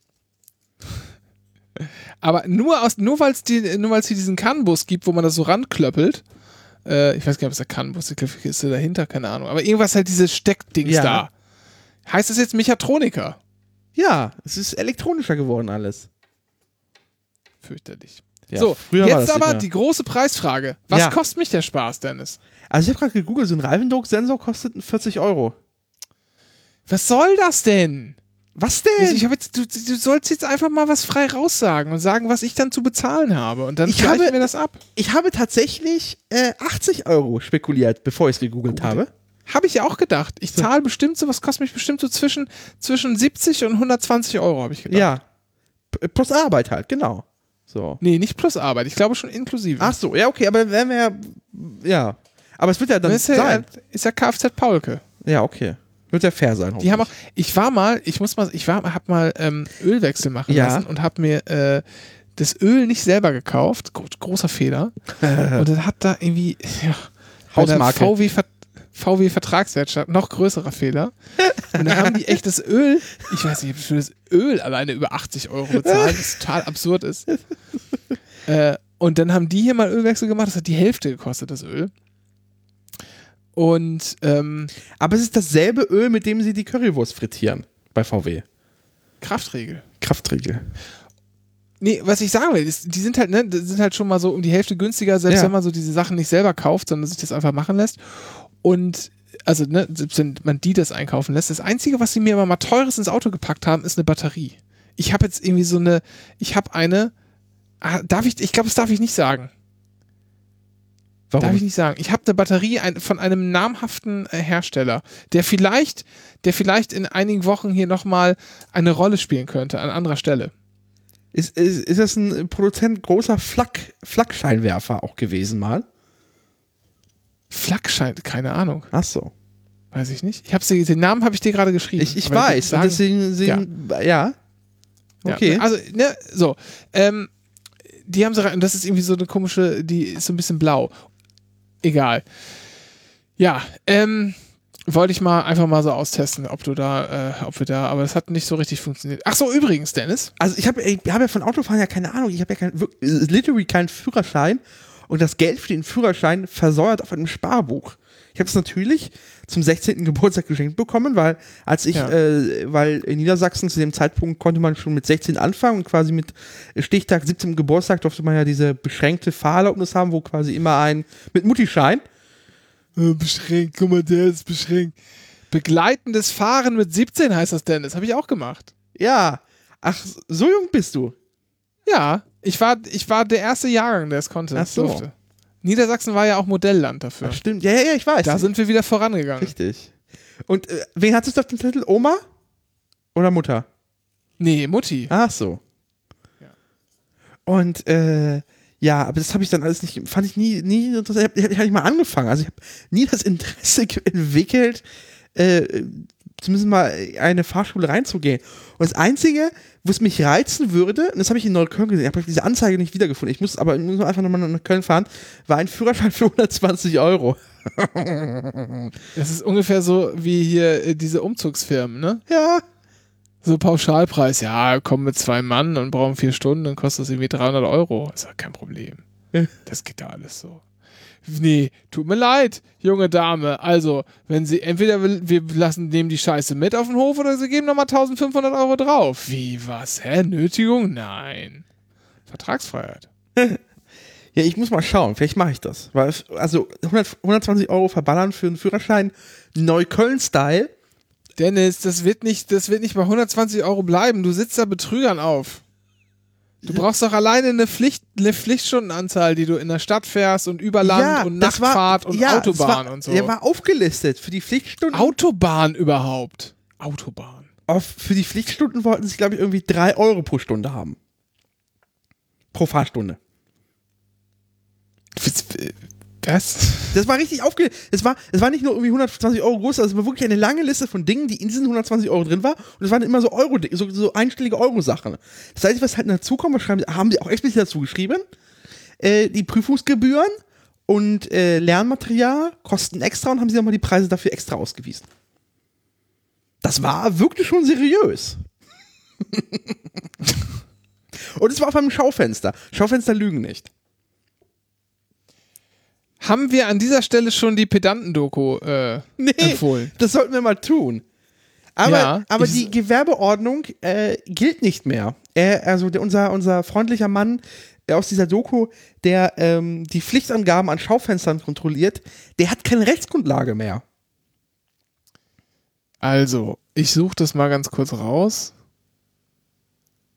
Aber nur, aus, nur weil es hier diesen CAN-Bus gibt, wo man das so ranklöppelt, äh, ich weiß gar nicht, ob es der CAN-Bus ist, dahinter, keine Ahnung. Aber irgendwas halt diese Steckdings Ja. da. Heißt das jetzt Mechatroniker? Ja, es ist elektronischer geworden alles. Fürchterlich. Ja, so, jetzt aber sicher. die große Preisfrage. Was Ja. kostet mich der Spaß, Dennis? Also ich habe gerade gegoogelt, so ein Reifendrucksensor kostet 40 Euro. Was soll das denn? Was denn? Also ich hab jetzt, du, du sollst jetzt einfach mal was frei raussagen und sagen, was ich dann zu bezahlen habe. Und dann Ich gleichen habe- wir das ab. Ich habe tatsächlich äh, 80 Euro spekuliert, bevor ich es gegoogelt habe. Habe ich ja auch gedacht. Ich zahle bestimmt so, was kostet mich bestimmt so zwischen, zwischen 70 und 120 Euro, habe ich gedacht. Ja. P- Plus Arbeit halt, genau. So. Nee, nicht plus Arbeit. Ich glaube schon inklusive. Ach so, ja, okay, aber wären wir ja. Ja. Aber es wird ja dann ist ja, sein. ist ja Kfz Paulke. Ja, okay. Wird ja fair sein. Die haben auch, ich war mal, ich muss mal, ich war, hab mal ähm, Ölwechsel machen Ja. lassen und hab mir äh, das Öl nicht selber gekauft. Gro großer Fehler. und dann hat da irgendwie, ja, der Hausmarke. VW, VW Vertragswerkstatt, noch größerer Fehler. Und dann haben die echt das Öl, ich weiß nicht, für das Öl alleine über 80 Euro bezahlt, was total absurd ist. äh, und dann haben die hier mal Ölwechsel gemacht, das hat die Hälfte gekostet, das Öl. Und ähm, Aber es ist dasselbe Öl, mit dem sie die Currywurst frittieren. Bei VW. Kraftregel. Kraftriegel. Nee, was ich sagen will, ist, die sind halt, ne, sind halt schon mal so um die Hälfte günstiger, selbst Ja. wenn man so diese Sachen nicht selber kauft, sondern sich das einfach machen lässt. Und also, ne, selbst wenn man die das einkaufen lässt, das Einzige, was sie mir aber mal teures ins Auto gepackt haben, ist eine Batterie. Ich habe jetzt irgendwie so eine, ich habe eine, ah, darf ich, ich glaube, das darf ich nicht sagen. Warum? Darf ich nicht sagen. Ich habe eine Batterie von einem namhaften äh, Hersteller, der vielleicht, der vielleicht in einigen Wochen hier nochmal eine Rolle spielen könnte an anderer Stelle. Ist, ist, ist das ein Produzent großer Flak, Flakscheinwerfer auch gewesen mal? Flakschein, keine Ahnung. Ach so. Weiß ich nicht. Ich hab's dir, den Namen habe ich dir gerade geschrieben. Ich, ich weiß. sagen- deswegen, deswegen ja. Ja, Okay. Also, ne, so. Ähm, die haben sie rein, und das ist irgendwie so eine komische, die ist so ein bisschen blau. Egal. Ja, ähm, wollte ich mal einfach mal so austesten, ob du da, äh, ob wir da, aber das hat nicht so richtig funktioniert. Ach so, übrigens, Dennis. Also ich habe ich hab ja von Autofahren ja keine Ahnung. Ich habe ja kein, literally keinen Führerschein und das Geld für den Führerschein versäuert auf einem Sparbuch. Ich habe es natürlich zum 16. Geburtstag geschenkt bekommen, weil als ich, Ja. äh, weil in Niedersachsen zu dem Zeitpunkt konnte man schon mit 16 anfangen und quasi mit Stichtag 17. Geburtstag durfte man ja diese beschränkte Fahrerlaubnis haben, wo quasi immer ein mit Mutti-Schein. Äh, beschränkt, guck mal, der ist beschränkt. Begleitendes Fahren mit 17 heißt das, Dennis. Habe ich auch gemacht. Ja, ach, so jung bist du. Ja, ich war, ich war der erste Jahrgang, der es konnte. Ach so. durfte. Niedersachsen war ja auch Modellland dafür. Ach, stimmt. Ja, ja, ja, ich weiß. Da sind wir wieder vorangegangen. Richtig. Und äh, wen hattest du auf dem Titel? Oma? Oder Mutter? Nee, Mutti. Ach so. Und äh, ja, aber das habe ich dann alles nicht, fand ich nie, nie interessant. Ich habe hab nicht mal angefangen. Also ich habe nie das Interesse entwickelt, äh, zumindest mal eine Fahrschule reinzugehen. Und das Einzige, wo es mich reizen würde, und das habe ich in Neukölln gesehen, ich habe diese Anzeige nicht wiedergefunden, ich muss aber ich muss einfach nochmal nach Köln fahren, war ein Führerschein für 120 Euro. Das ist ungefähr so wie hier äh, diese Umzugsfirmen, ne? Ja. So Pauschalpreis, ja, kommen mit zwei Mann und brauchen vier Stunden, dann kostet das irgendwie 300 Euro. Ist ja kein Problem. Ja. Das geht da alles so. Nee, tut mir leid, junge Dame. Also, wenn sie, entweder wir lassen dem die Scheiße mit auf den Hof oder sie geben nochmal 1500 Euro drauf. Wie, was? Hä? Nötigung? Nein. Vertragsfreiheit. Ja, ich muss mal schauen, vielleicht mache ich das. Weil, also 100, 120 Euro verballern für einen Führerschein Neukölln-Style. Dennis, das wird nicht, das wird nicht bei 120 Euro bleiben. Du sitzt da Betrügern auf. Du brauchst doch alleine eine Pflicht, eine Pflichtstundenanzahl, die du in der Stadt fährst und über Land und das war- Nachtfahrt und ja, Autobahn war, und so. Der war aufgelistet. Für die Pflichtstunden, Autobahn überhaupt. Autobahn. auf, für die Pflichtstunden wollten sie, glaube ich, irgendwie 3 Euro pro Stunde haben. Pro Fahrstunde. Was? Das war richtig aufgelistet. Es war, es war nicht nur irgendwie 120 Euro groß, also es war wirklich eine lange Liste von Dingen, die in diesen 120 Euro drin war. Und es waren immer so Euro, so, so einstellige Euro-Sachen. Das heißt, was halt dazu kommt, haben sie auch explizit dazu geschrieben. äh, die Prüfungsgebühren und äh, Lernmaterial kosten extra und haben sie nochmal die Preise dafür extra ausgewiesen. Das war wirklich schon seriös. und es war auf einem Schaufenster. Schaufenster lügen nicht. Haben wir an dieser Stelle schon die Pedanten-Doku äh, empfohlen? das sollten wir mal tun. Aber, Ja, aber die Gewerbeordnung äh, gilt nicht mehr. Er, also der, unser, unser freundlicher Mann äh, aus dieser Doku, der ähm, die Pflichtangaben an Schaufenstern kontrolliert, der hat keine Rechtsgrundlage mehr. Also, ich suche das mal ganz kurz raus.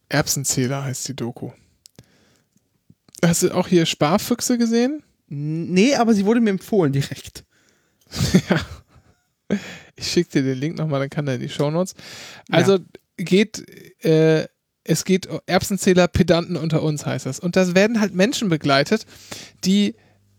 Erbsenzähler heißt die Doku. Hast du auch hier Sparfüchse gesehen? Nee, aber sie wurde mir empfohlen direkt. Ich schicke dir den Link nochmal, dann kann er in die Shownotes. Also geht, äh, es geht Erbsenzähler, Pedanten unter uns heißt das. Und da werden halt Menschen begleitet, die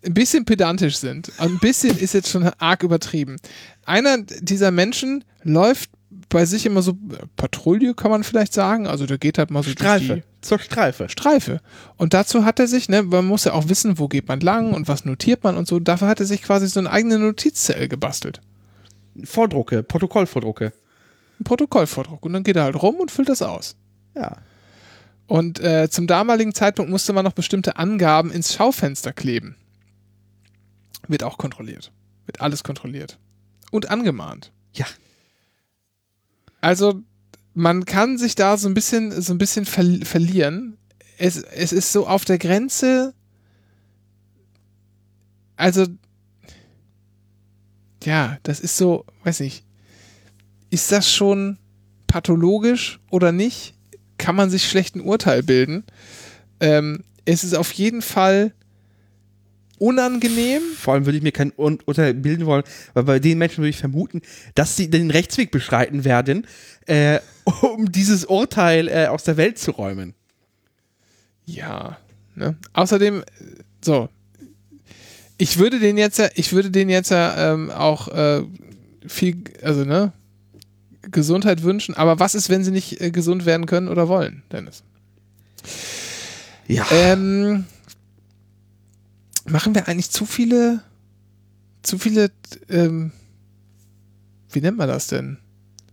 ein bisschen pedantisch sind. Ein bisschen ist jetzt schon arg übertrieben. Einer dieser Menschen läuft bei sich immer so äh, Patrouille, kann man vielleicht sagen. Also der geht halt mal so durch Streife. die Zur Streife. Streife. Und dazu hat er sich, ne, man muss ja auch wissen, wo geht man lang und was notiert man und so. Dafür hat er sich quasi so eine eigene Notizzelle gebastelt. Vordrucke, Protokollvordrucke. Ein Protokollvordruck. Und dann geht er halt rum und füllt das aus. Ja. Und äh, zum damaligen Zeitpunkt musste man noch bestimmte Angaben ins Schaufenster kleben. Wird auch kontrolliert. Wird alles kontrolliert. Und angemahnt. Ja. Also, man kann sich da so ein bisschen, so ein bisschen ver verlieren. Es, es ist so auf der Grenze. Also, ja, das ist so, weiß nicht. Ist das schon pathologisch oder nicht? Kann man sich schlecht ein Urteil bilden? Ähm, es ist auf jeden Fall unangenehm. Vor allem würde ich mir kein Ur- Urteil bilden wollen, weil bei den Menschen würde ich vermuten, dass sie den Rechtsweg beschreiten werden, äh, um dieses Urteil äh, aus der Welt zu räumen. Ja. Ne? Außerdem, äh, so, ich würde den jetzt ja, ich würde den jetzt ähm, auch äh, viel, also ne, Gesundheit wünschen. Aber was ist, wenn sie nicht äh, gesund werden können oder wollen, Dennis? Ja. Ähm, machen wir eigentlich zu viele, zu viele, ähm, wie nennt man das denn?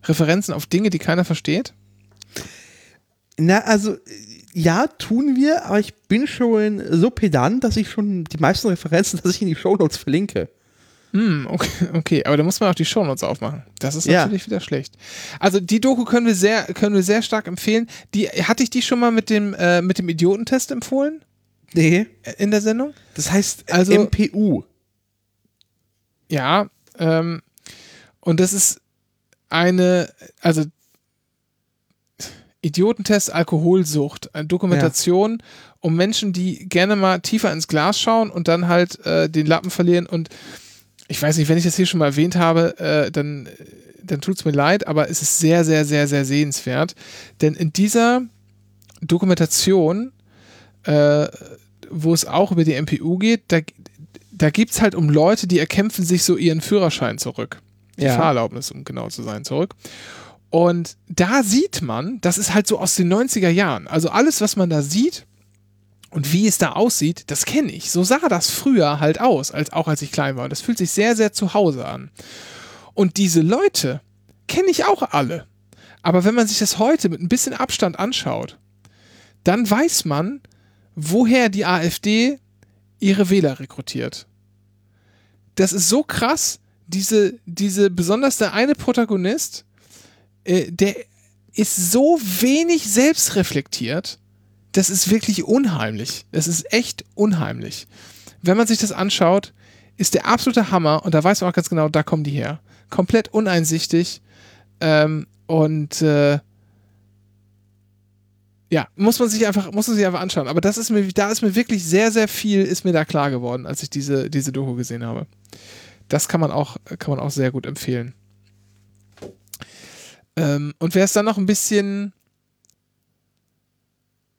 Referenzen auf Dinge, die keiner versteht? Na, also, ja, tun wir, aber ich bin schon so pedant, dass ich schon die meisten Referenzen, dass ich in die Shownotes verlinke. Hm, okay, okay, aber da muss man auch die Shownotes aufmachen. Das ist Ja. natürlich wieder schlecht. Also die Doku können wir sehr, können wir sehr stark empfehlen. Die hatte ich die schon mal mit dem äh, mit dem Idiotentest empfohlen Nee. äh, in der Sendung. Das heißt Also- also, MPU. Ja, ähm, und das ist eine, also Idiotentest Alkoholsucht, eine Dokumentation um Menschen, die gerne mal tiefer ins Glas schauen und dann halt äh, den Lappen verlieren und ich weiß nicht, wenn ich das hier schon mal erwähnt habe, äh, dann, dann tut es mir leid, aber es ist sehr, sehr, sehr, sehr sehenswert. Denn in dieser Dokumentation, äh, wo es auch über die MPU geht, da, da gibt es halt um Leute, die erkämpfen sich so ihren Führerschein zurück. Die Ja. Fahrerlaubnis, um genau zu sein, zurück. Und da sieht man, das ist halt so aus den 90er Jahren. Also alles, was man da sieht und wie es da aussieht, das kenne ich. So sah das früher halt aus, als, auch als ich klein war. Und das fühlt sich sehr, sehr zu Hause an. Und diese Leute kenne ich auch alle. Aber wenn man sich das heute mit ein bisschen Abstand anschaut, dann weiß man, woher die AfD ihre Wähler rekrutiert. Das ist so krass, diese, diese, besonders der eine Protagonist, äh, der ist so wenig selbstreflektiert, das ist wirklich unheimlich. Das ist echt unheimlich. Wenn man sich das anschaut, ist der absolute Hammer und da weiß man auch ganz genau, da kommen die her. Komplett uneinsichtig ähm, und äh, ja, muss man sich einfach, muss man sich einfach anschauen. Aber das ist mir, da ist mir wirklich sehr, sehr viel, ist mir da klar geworden, als ich diese, diese Doku gesehen habe. Das kann man auch, kann man auch sehr gut empfehlen. Ähm, und wer es dann noch ein bisschen,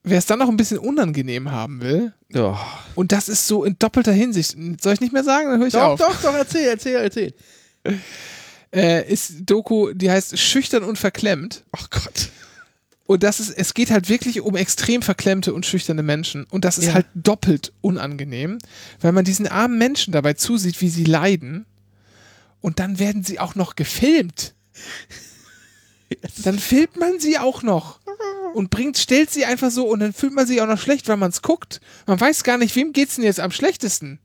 wer es dann noch ein bisschen unangenehm haben will, Ja. und das ist so in doppelter Hinsicht, soll ich nicht mehr sagen, dann höre ich Doch, auf. doch, doch, erzähl, erzähl, erzähl. Äh, ist Doku, die heißt Schüchtern und verklemmt. Ach Gott. Und das ist, es geht halt wirklich um extrem verklemmte und schüchterne Menschen. Und das ist Ja. halt doppelt unangenehm, weil man diesen armen Menschen dabei zusieht, wie sie leiden. Und dann werden sie auch noch gefilmt. Dann filmt man sie auch noch. Und bringt, stellt sie einfach so und dann fühlt man sich auch noch schlecht, weil man es guckt. Man weiß gar nicht, wem geht's denn jetzt am schlechtesten.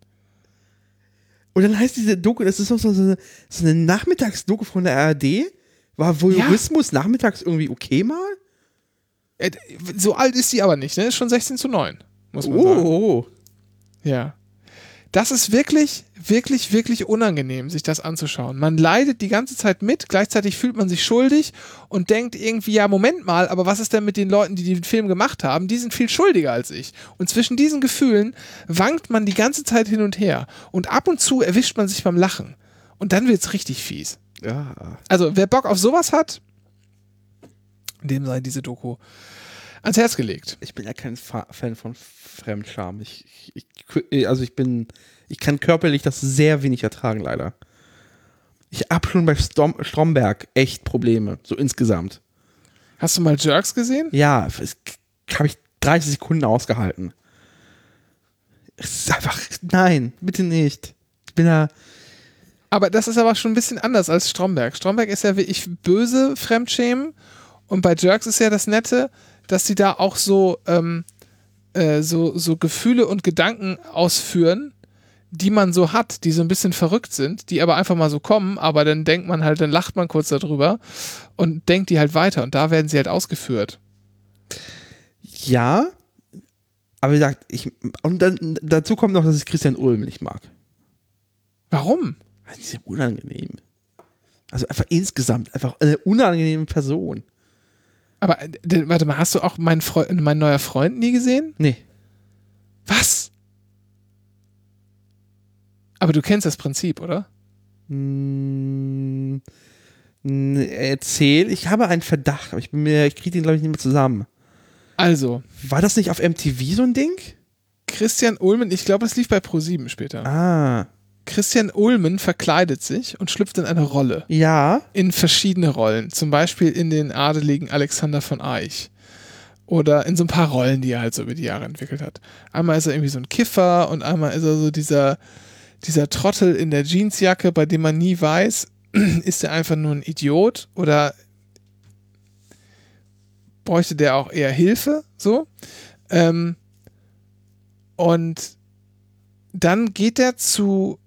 Und dann heißt diese Doku, das ist auch so eine, so eine Nachmittagsdoku von der ARD. War Voyeurismus nachmittags irgendwie okay mal? Äh, So alt ist sie aber nicht, ne? Ist schon 16 zu 9, muss man sagen. Oh, Ja. Das ist wirklich, wirklich, wirklich unangenehm, sich das anzuschauen. Man leidet die ganze Zeit mit, gleichzeitig fühlt man sich schuldig und denkt irgendwie, ja, Moment mal, aber was ist denn mit den Leuten, die den Film gemacht haben? Die sind viel schuldiger als ich. Und zwischen diesen Gefühlen wankt man die ganze Zeit hin und her. Und ab und zu erwischt man sich beim Lachen. Und dann wird's richtig fies. ja. Also, wer Bock auf sowas hat, dem sei diese Doku ans Herz gelegt. Ich bin ja kein Fa Fan von Fremdscham. Ich, ich, also ich bin, ich kann körperlich das sehr wenig ertragen, leider. Ich hab schon bei Stom Stromberg echt Probleme, so insgesamt. Hast du mal Jerks gesehen? Ja, habe ich 30 Sekunden ausgehalten. Es ist einfach, nein, bitte nicht. Ich bin da, Aber das ist aber schon ein bisschen anders als Stromberg. Stromberg ist ja wie ich böse Fremdschämen und bei Jerks ist ja das Nette, dass sie da auch so, ähm, äh, so, so Gefühle und Gedanken ausführen, die man so hat, die so ein bisschen verrückt sind, die aber einfach mal so kommen, aber dann denkt man halt, dann lacht man kurz darüber und denkt die halt weiter und da werden sie halt ausgeführt. ja, aber wie gesagt, ich, und dann, dazu kommt noch, dass ich Christian Ulm nicht mag. Warum? Das ist ja unangenehm. Also einfach insgesamt, einfach eine unangenehme Person. Aber, äh, warte mal, hast du auch meinen Freund, mein neuer Freund nie gesehen? Nee. Was? Aber du kennst das Prinzip, oder? Hm, n- erzähl, ich habe einen Verdacht, aber ich bin mir, ich kriege den glaube ich nicht mehr zusammen. Also, War das nicht auf MTV so ein Ding? Christian Ulmen, ich glaube, es lief bei Pro7 später. Ah, Christian Ulmen verkleidet sich und schlüpft in eine Rolle. ja. In verschiedene Rollen. Zum Beispiel in den adeligen Alexander von Eich. Oder in so ein paar Rollen, die er halt so über die Jahre entwickelt hat. Einmal ist er irgendwie so ein Kiffer und einmal ist er so dieser, dieser Trottel in der Jeansjacke, bei dem man nie weiß, ist er einfach nur ein Idiot oder bräuchte der auch eher Hilfe, so. Ähm, und dann geht er zu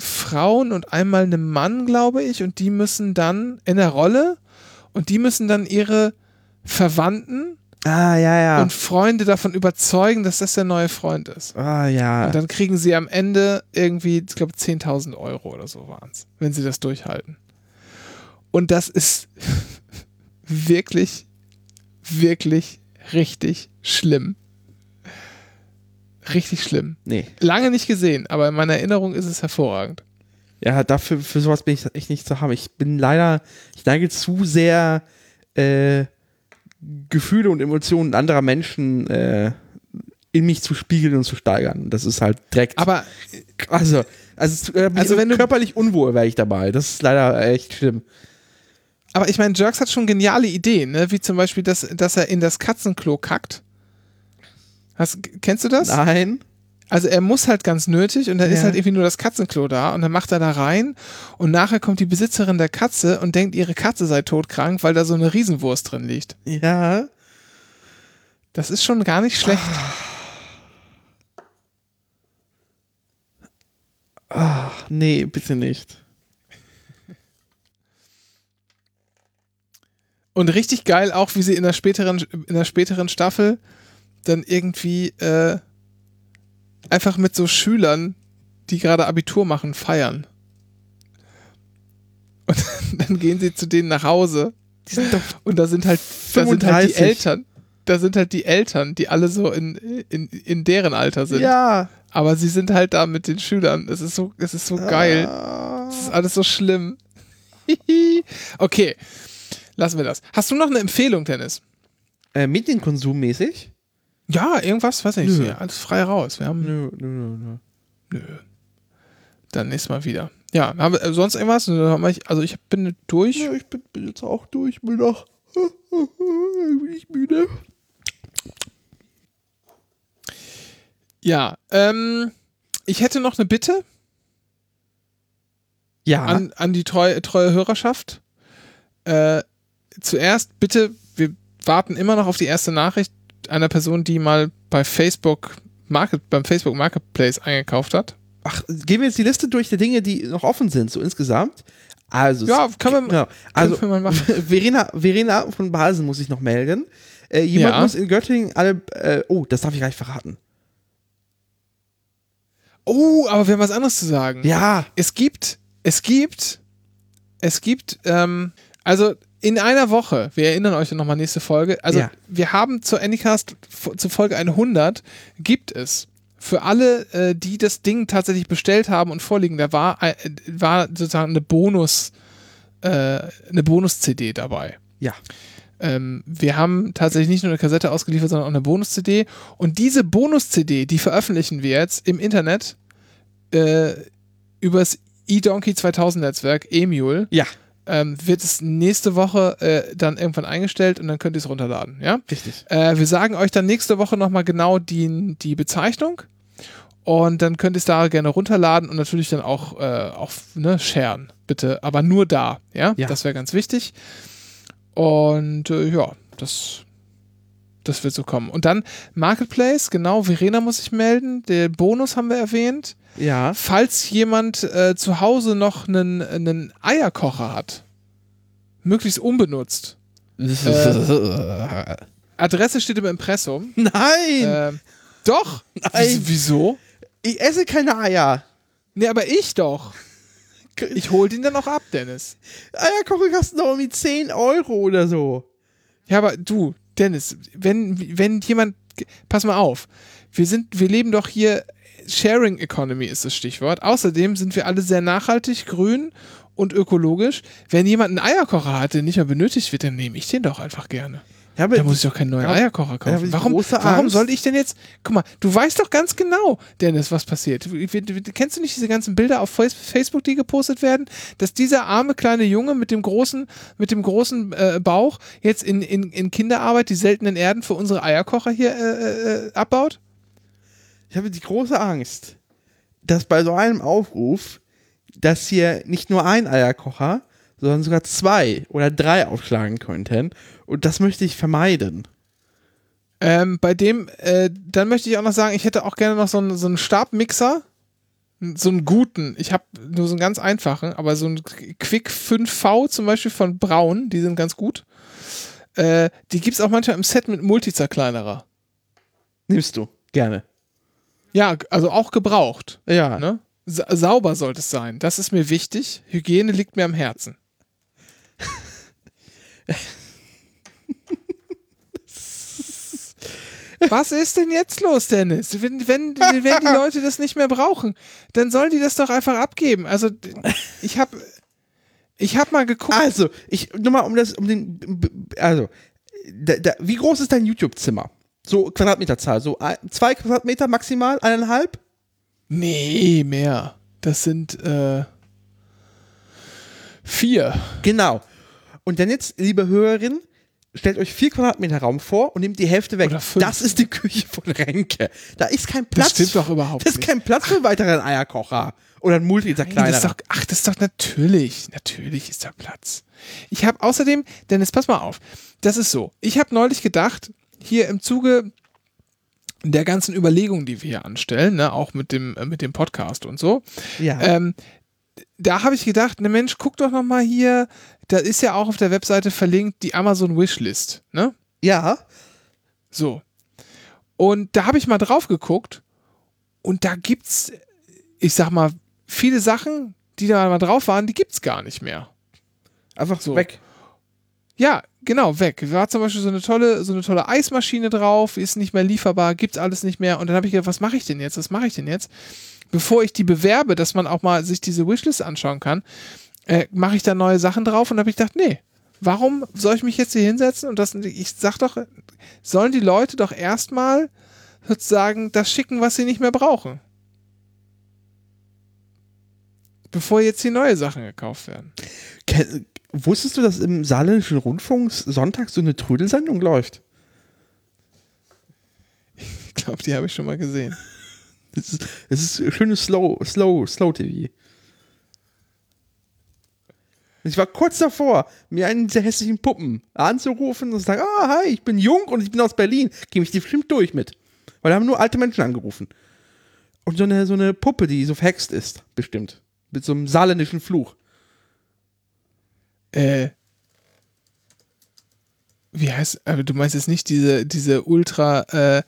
Frauen und einmal einem Mann, glaube ich, und die müssen dann in der Rolle und die müssen dann ihre Verwandten Ah, ja, ja. und Freunde davon überzeugen, dass das der neue Freund ist. ah, ja. Und dann kriegen sie am Ende irgendwie, ich glaube, 10.000 Euro oder so waren es, wenn sie das durchhalten. Und das ist wirklich, wirklich richtig schlimm. Richtig schlimm. nee. Lange nicht gesehen, aber in meiner Erinnerung ist es hervorragend. Ja, dafür, für sowas bin ich echt nicht zu haben. Ich bin leider, ich neige zu sehr, äh, Gefühle und Emotionen anderer Menschen, äh, in mich zu spiegeln und zu steigern. Das ist halt direkt. Aber also, also, äh, Also wenn du- körperlich unwohl wäre ich dabei. Das ist leider echt schlimm. Aber ich meine, Jerks hat schon geniale Ideen, ne? wie zum Beispiel, dass, dass er in das Katzenklo kackt. Hast, kennst du das? Nein. Also er muss halt ganz nötig und dann ist Ja. halt irgendwie nur das Katzenklo da und dann macht er da rein und nachher kommt die Besitzerin der Katze und denkt, ihre Katze sei todkrank, weil da so eine Riesenwurst drin liegt. Ja. Das ist schon gar nicht schlecht. Ach, nee, bitte nicht. Und richtig geil auch, wie sie in der späteren, in der späteren Staffel dann irgendwie äh, einfach mit so Schülern, die gerade Abitur machen, feiern. Und dann gehen sie zu denen nach Hause Die sind doch und da sind halt, da sind halt die 35. Eltern. Da sind halt die Eltern, die alle so in, in, in deren Alter sind. Ja. Aber sie sind halt da mit den Schülern. Es ist so, es ist so geil. Ah. Es ist alles so schlimm. okay, lassen wir das. Hast du noch eine Empfehlung, Dennis? Äh, Medienkonsummäßig? Ja, irgendwas, weiß ich nicht. Nö. Alles frei raus. Wir haben. Nö, nö, nö, nö. Nö. Dann nächstes Mal wieder. Ja, aber äh, sonst irgendwas? Also ich bin durch. Ja, ich bin, bin jetzt auch durch, bin noch. bin ich müde. Ja, ähm, ich hätte noch eine Bitte Ja. an, an die treue, treue Hörerschaft. Äh, zuerst bitte, wir warten immer noch auf die erste Nachricht einer Person, die mal bei Facebook Market, beim Facebook Marketplace eingekauft hat. Ach, gehen wir jetzt die Liste durch der Dinge, die noch offen sind, so insgesamt. Also, Ja, können wir- genau. also wir mal machen. Verena, Verena von Basen muss sich noch melden. Äh, jemand Ja. muss in Göttingen alle, äh, oh, das darf ich gar nicht verraten. Oh, aber wir haben was anderes zu sagen. Ja, Es gibt, es gibt, es gibt, ähm, also in einer Woche, wir erinnern euch nochmal nächste Folge, also Ja. wir haben zur Anycast, zur Folge 100, gibt es für alle, äh, die das Ding tatsächlich bestellt haben und vorliegen, da war, äh, war sozusagen eine Bonus, äh, eine Bonus-CD dabei. ja. Ähm, wir haben tatsächlich nicht nur eine Kassette ausgeliefert, sondern auch eine Bonus-CD. Und diese Bonus-CD, die veröffentlichen wir jetzt im Internet äh, übers eDonkey 2000 Netzwerk, Emule. Ja, Ähm, wird es nächste Woche äh, dann irgendwann eingestellt und dann könnt ihr es runterladen. Ja? richtig. Äh, wir sagen euch dann nächste Woche nochmal genau die, die Bezeichnung. Und dann könnt ihr es da gerne runterladen und natürlich dann auch, äh, auch ne, sharen, bitte. Aber nur da, ja? Ja. Das wäre ganz wichtig. Und äh, ja, das, das wird so kommen. Und dann Marketplace, genau, Verena muss sich melden. Den Bonus haben wir erwähnt. Ja. Falls jemand äh, zu Hause noch einen, einen Eierkocher hat, möglichst unbenutzt. Adresse steht im Impressum. Nein! Ähm, doch. Nein. Wieso? ich esse keine Eier. Nee, aber ich doch. Ich hol den dann auch ab, Dennis. Eierkoche kosten doch irgendwie 10 Euro oder so. Ja, aber du, Dennis, wenn, wenn jemand, pass mal auf, wir sind, wir leben doch hier, Sharing Economy ist das Stichwort. Außerdem sind wir alle sehr nachhaltig, grün und ökologisch. Wenn jemand einen Eierkocher hat, der nicht mehr benötigt wird, dann nehme ich den doch einfach gerne. Ja, aber Da muss ich doch keinen neuen Ja, Eierkocher kaufen. Warum, warum soll ich denn jetzt, guck mal, du weißt doch ganz genau, Dennis, was passiert. Kennst du nicht diese ganzen Bilder auf Face- Facebook, die gepostet werden, dass dieser arme kleine Junge mit dem großen, mit dem großen äh, Bauch jetzt in, in, in Kinderarbeit die seltenen Erden für unsere Eierkocher hier äh, äh, abbaut? Ich habe die große Angst, dass bei so einem Aufruf, dass hier nicht nur ein Eierkocher, sondern sogar zwei oder drei aufschlagen könnten. Und das möchte ich vermeiden. Ähm, bei dem, äh, dann möchte ich auch noch sagen, ich hätte auch gerne noch so einen, so einen Stabmixer. So einen guten. Ich habe nur so einen ganz einfachen, aber so einen Quick 5V zum Beispiel von Braun, die sind ganz gut. Äh, die gibt es auch manchmal im Set mit Multizerkleinerer. Nimmst du. Gerne. Ja, also auch gebraucht. Ja. Ne? Sa sauber sollte es sein. Das ist mir wichtig. Hygiene liegt mir am Herzen. Was ist denn jetzt los, Dennis? Wenn, wenn, wenn die Leute das nicht mehr brauchen, dann sollen die das doch einfach abgeben. Also, ich habe ich hab mal geguckt. Also, ich, nur mal um das, um den, also, da, da, wie groß ist dein YouTube-Zimmer? So Quadratmeterzahl, so zwei Quadratmeter maximal, eineinhalb? Nee, mehr. Das sind äh, vier. Genau. Und dann jetzt, liebe Hörerin, stellt euch vier Quadratmeter Raum vor und nehmt die Hälfte weg. Das ist die Küche von Renke. Da ist kein Platz. stimmt doch überhaupt Das ist nicht. kein Platz für einen weiteren Eierkocher. Oder ein das ist doch, ach, das ist doch natürlich. Natürlich ist da Platz. Ich habe außerdem, Dennis, pass mal auf. Das ist so. Ich habe neulich gedacht, hier im Zuge der ganzen Überlegungen, die wir hier anstellen, ne, auch mit dem, äh, mit dem Podcast und so, ja. ähm, da habe ich gedacht, ne Mensch, guck doch noch mal hier, da ist ja auch auf der Webseite verlinkt die Amazon Wishlist, ne? ja. So. Und da habe ich mal drauf geguckt und da gibt's, ich sag mal, viele Sachen, die da mal drauf waren, die gibt's gar nicht mehr. Einfach So. weg. Ja, genau, weg. War zum Beispiel so eine tolle, so eine tolle Eismaschine drauf, ist nicht mehr lieferbar, gibt's alles nicht mehr. Und dann habe ich gedacht, was mache ich denn jetzt? Was mache ich denn jetzt? Bevor ich die bewerbe, dass man auch mal sich diese Wishlist anschauen kann, äh, mache ich da neue Sachen drauf und habe ich gedacht, nee, warum soll ich mich jetzt hier hinsetzen? Und das, ich sag doch, sollen die Leute doch erstmal sozusagen das schicken, was sie nicht mehr brauchen. bevor jetzt die neue Sachen gekauft werden. Ke- Wusstest du, dass im saarländischen Rundfunk sonntags so eine Trödelsendung läuft? Ich glaube, die habe ich schon mal gesehen. Es ist, es ist schönes Slow, Slow, Slow TV. Ich war kurz davor, mir einen dieser hässlichen Puppen anzurufen und zu sagen, ah, hi, ich bin jung und ich bin aus Berlin. Geh mich die bestimmt durch mit. Weil da haben nur alte Menschen angerufen. Und so eine, so eine Puppe, die so verhext ist, bestimmt. Mit so einem saarländischen Fluch. Äh. Wie heißt, aber du meinst jetzt nicht diese, diese ultra äh,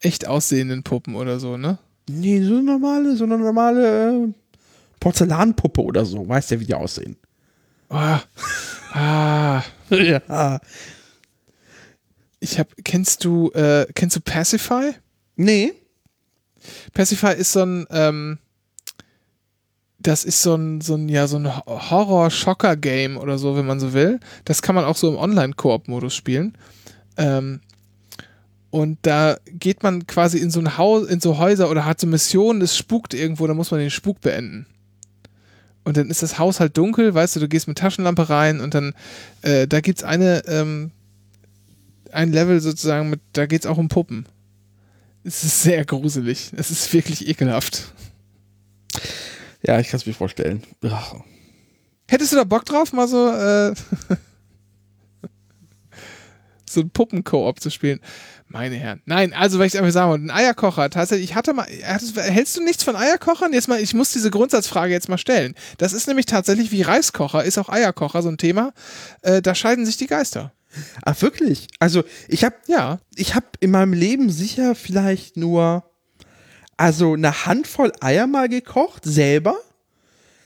echt aussehenden Puppen oder so, ne? Nee, so eine normale, so eine normale äh, Porzellanpuppe oder so. Weißt ja, wie die aussehen. Oh, ah, ja. ich hab, kennst du, äh, kennst du Pacify? Nee. Pacify ist so ein, ähm, das ist so ein, so ein, ja, so ein Horror-Schocker-Game oder so, wenn man so will. Das kann man auch so im Online-Koop-Modus spielen. Ähm, und da geht man quasi in so ein Haus, in so Häuser oder hat so Missionen, es spukt irgendwo, da muss man den Spuk beenden. Und dann ist das Haus halt dunkel, weißt du, du gehst mit Taschenlampe rein und dann, äh, da gibt's eine, ähm, ein Level sozusagen mit, da geht's auch um Puppen. Es ist sehr gruselig. Es ist wirklich ekelhaft. Ja, ich kann es mir vorstellen. Ach. Hättest du da Bock drauf, mal so, äh, so ein Puppen-Koop zu spielen? Meine Herren. Nein, also, weil ich einfach sagen wollte, ein Eierkocher, tatsächlich, ich hatte mal, hältst du nichts von Eierkochern? Jetzt mal, ich muss diese Grundsatzfrage jetzt mal stellen. Das ist nämlich tatsächlich wie Reiskocher, ist auch Eierkocher so ein Thema. Äh, da scheiden sich die Geister. Ach, wirklich? Also, ich habe Ja. ich habe in meinem Leben sicher vielleicht nur also eine Handvoll Eier mal gekocht, selber.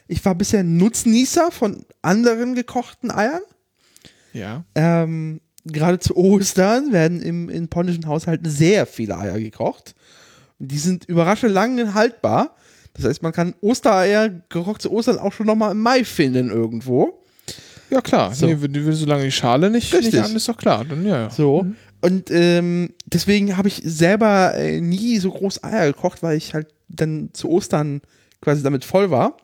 Ich war bisher Nutznießer von anderen gekochten Eiern. Ja. Ähm, gerade zu Ostern werden im, in polnischen Haushalten sehr viele Eier gekocht. Und die sind überraschend lang haltbar. Das heißt, man kann Ostereier gekocht zu Ostern auch schon nochmal im Mai finden irgendwo. Ja, klar. So. Nee, solange die Schale nicht, Richtig. nicht an ist, doch klar. Dann, ja. So. Und ähm, deswegen habe ich selber äh, nie so groß Eier gekocht, weil ich halt dann zu Ostern quasi damit voll war.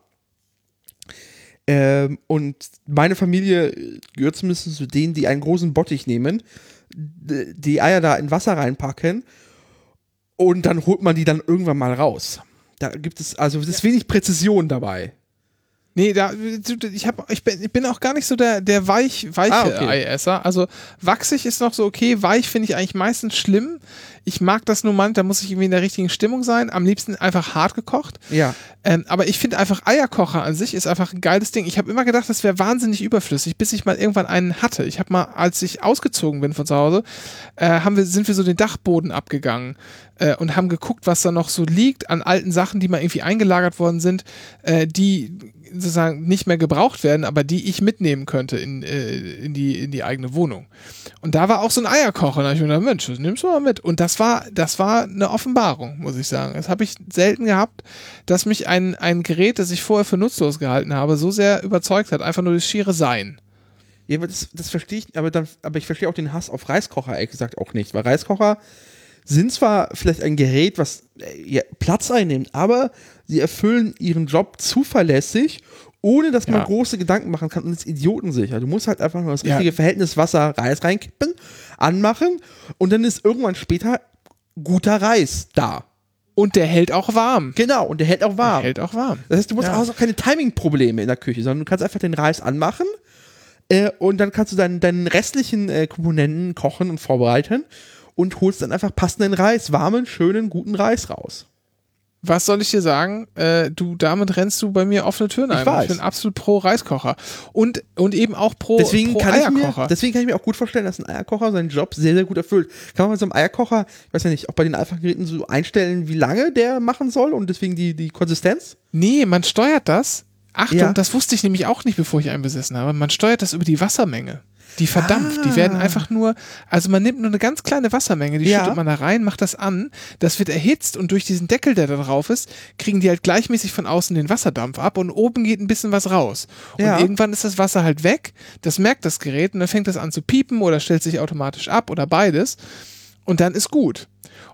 Ähm, und meine Familie gehört zumindest zu denen, die einen großen Bottich nehmen, die Eier da in Wasser reinpacken und dann holt man die dann irgendwann mal raus. Da gibt es, also es ist wenig Präzision dabei. Nee, da, ich, hab, ich, bin, ich bin auch gar nicht so der, der weich, weiche Ah, okay. Eiesser. Also wachsig ist noch so okay, weich finde ich eigentlich meistens schlimm. Ich mag das nur mal, da muss ich irgendwie in der richtigen Stimmung sein. Am liebsten einfach hart gekocht. Ja. Ähm, aber ich finde einfach Eierkocher an sich ist einfach ein geiles Ding. Ich habe immer gedacht, das wäre wahnsinnig überflüssig, bis ich mal irgendwann einen hatte. Ich habe mal, als ich ausgezogen bin von zu Hause, äh, haben wir, sind wir so den Dachboden abgegangen äh, und haben geguckt, was da noch so liegt an alten Sachen, die mal irgendwie eingelagert worden sind, äh, die sozusagen nicht mehr gebraucht werden, aber die ich mitnehmen könnte in, äh, in, die, in die eigene Wohnung. Und da war auch so ein Eierkocher. Da habe ich mir gedacht, Mensch, das nimmst du mal mit. Und das war, das war eine Offenbarung, muss ich sagen. Das habe ich selten gehabt, dass mich ein, ein Gerät, das ich vorher für nutzlos gehalten habe, so sehr überzeugt hat. Einfach nur das schiere Sein. Ja, das, das verstehe ich, aber, dann, aber ich verstehe auch den Hass auf Reiskocher, ehrlich gesagt, auch nicht. Weil Reiskocher sind zwar vielleicht ein Gerät, was äh, ja, Platz einnimmt, aber sie erfüllen ihren Job zuverlässig, ohne dass man Ja. große Gedanken machen kann und ist idiotensicher. Du musst halt einfach nur das Ja. richtige Verhältnis Wasser, Reis reinkippen, anmachen und dann ist irgendwann später guter Reis da. Und der hält auch warm. Genau, und der hält auch warm. Der hält auch warm. Das heißt, du musst Ja. auch keine Timing-Probleme in der Küche, sondern du kannst einfach den Reis anmachen äh, und dann kannst du deinen, deinen restlichen äh, Komponenten kochen und vorbereiten und holst dann einfach passenden Reis, warmen, schönen, guten Reis raus. Was soll ich dir sagen? Äh, du, damit rennst du bei mir offene Türen ein. weiß. Ich bin absolut pro Reiskocher. Und, und eben auch pro, Deswegen pro kann, ich mir, Eierkocher. deswegen kann ich mir auch gut vorstellen, dass ein Eierkocher seinen Job sehr, sehr gut erfüllt. Kann man mit so einem Eierkocher, ich weiß ja nicht, auch bei den Alpha-Geräten so einstellen, wie lange der machen soll und deswegen die, die Konsistenz? Nee, man steuert das. Achtung, Ja. das wusste ich nämlich auch nicht, bevor ich einen besessen habe. Man steuert das über die Wassermenge. Die verdampft. Die werden einfach nur, also man nimmt nur eine ganz kleine Wassermenge, die Ah. Ja. schüttet man da rein, macht das an, das wird erhitzt und durch diesen Deckel, der da drauf ist, kriegen die halt gleichmäßig von außen den Wasserdampf ab und oben geht ein bisschen was raus. Und Ja. irgendwann ist das Wasser halt weg, das merkt das Gerät und dann fängt das an zu piepen oder stellt sich automatisch ab oder beides und dann ist gut.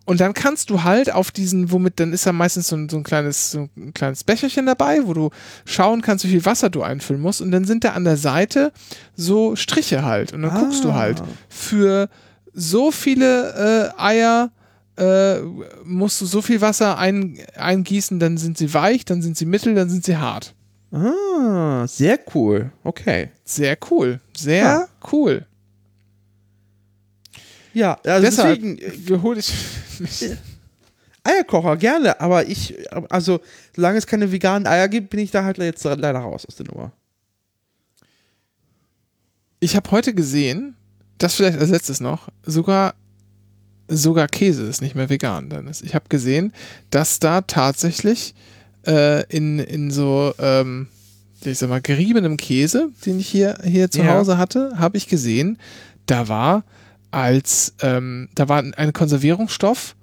Und dann kannst du halt auf diesen, womit, dann ist da meistens so ein, so ein kleines, so ein kleines Becherchen dabei, wo du schauen kannst, wie viel Wasser du einfüllen musst. Und dann sind da an der Seite so Striche halt. Und dann guckst du Ah. halt, für so viele äh, Eier äh, musst du so viel Wasser ein, eingießen, dann sind sie weich, dann sind sie mittel, dann sind sie hart. Ah, sehr cool. Okay. Sehr cool. Sehr Ja. cool. Ja, also Deshalb deswegen, äh, wiederhole ich mich. Eierkocher, gerne, aber ich, also, solange es keine veganen Eier gibt, bin ich da halt jetzt leider raus aus der Nummer. Ich habe heute gesehen, das vielleicht als letztes noch, sogar, sogar Käse ist nicht mehr vegan. Dennis. Ich habe gesehen, dass da tatsächlich äh, in, in so, ähm, ich sag mal, geriebenem Käse, den ich hier, hier zu Ja. Hause hatte, habe ich gesehen, da war als, ähm, da war ein Konservierungsstoff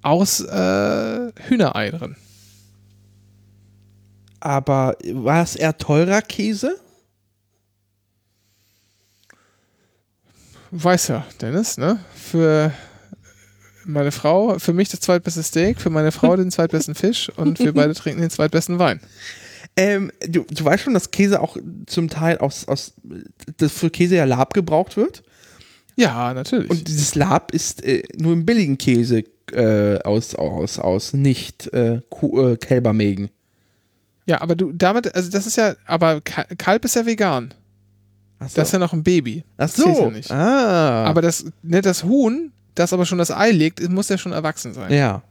aus äh, Hühnerei drin. Aber war es eher teurer Käse? Weiß ja, Dennis, ne? Für meine Frau, für mich das zweitbeste Steak, für meine Frau den zweitbesten Fisch und wir beide trinken den zweitbesten Wein. Ähm, du, du weißt schon, dass Käse auch zum Teil aus, aus das für Käse ja Lab gebraucht wird. Ja, natürlich. Und dieses Lab ist äh, nur im billigen Käse äh, aus, aus, aus nicht äh, Kuh, äh, Kälbermägen. ja, aber du, damit, also das ist ja, aber Ka- Kalb ist ja vegan. Ach so. Das ist ja noch ein Baby. Ach Das so. ja nicht. Ah. Aber das, ne, das Huhn, das aber schon das Ei legt, muss ja schon erwachsen sein. ja.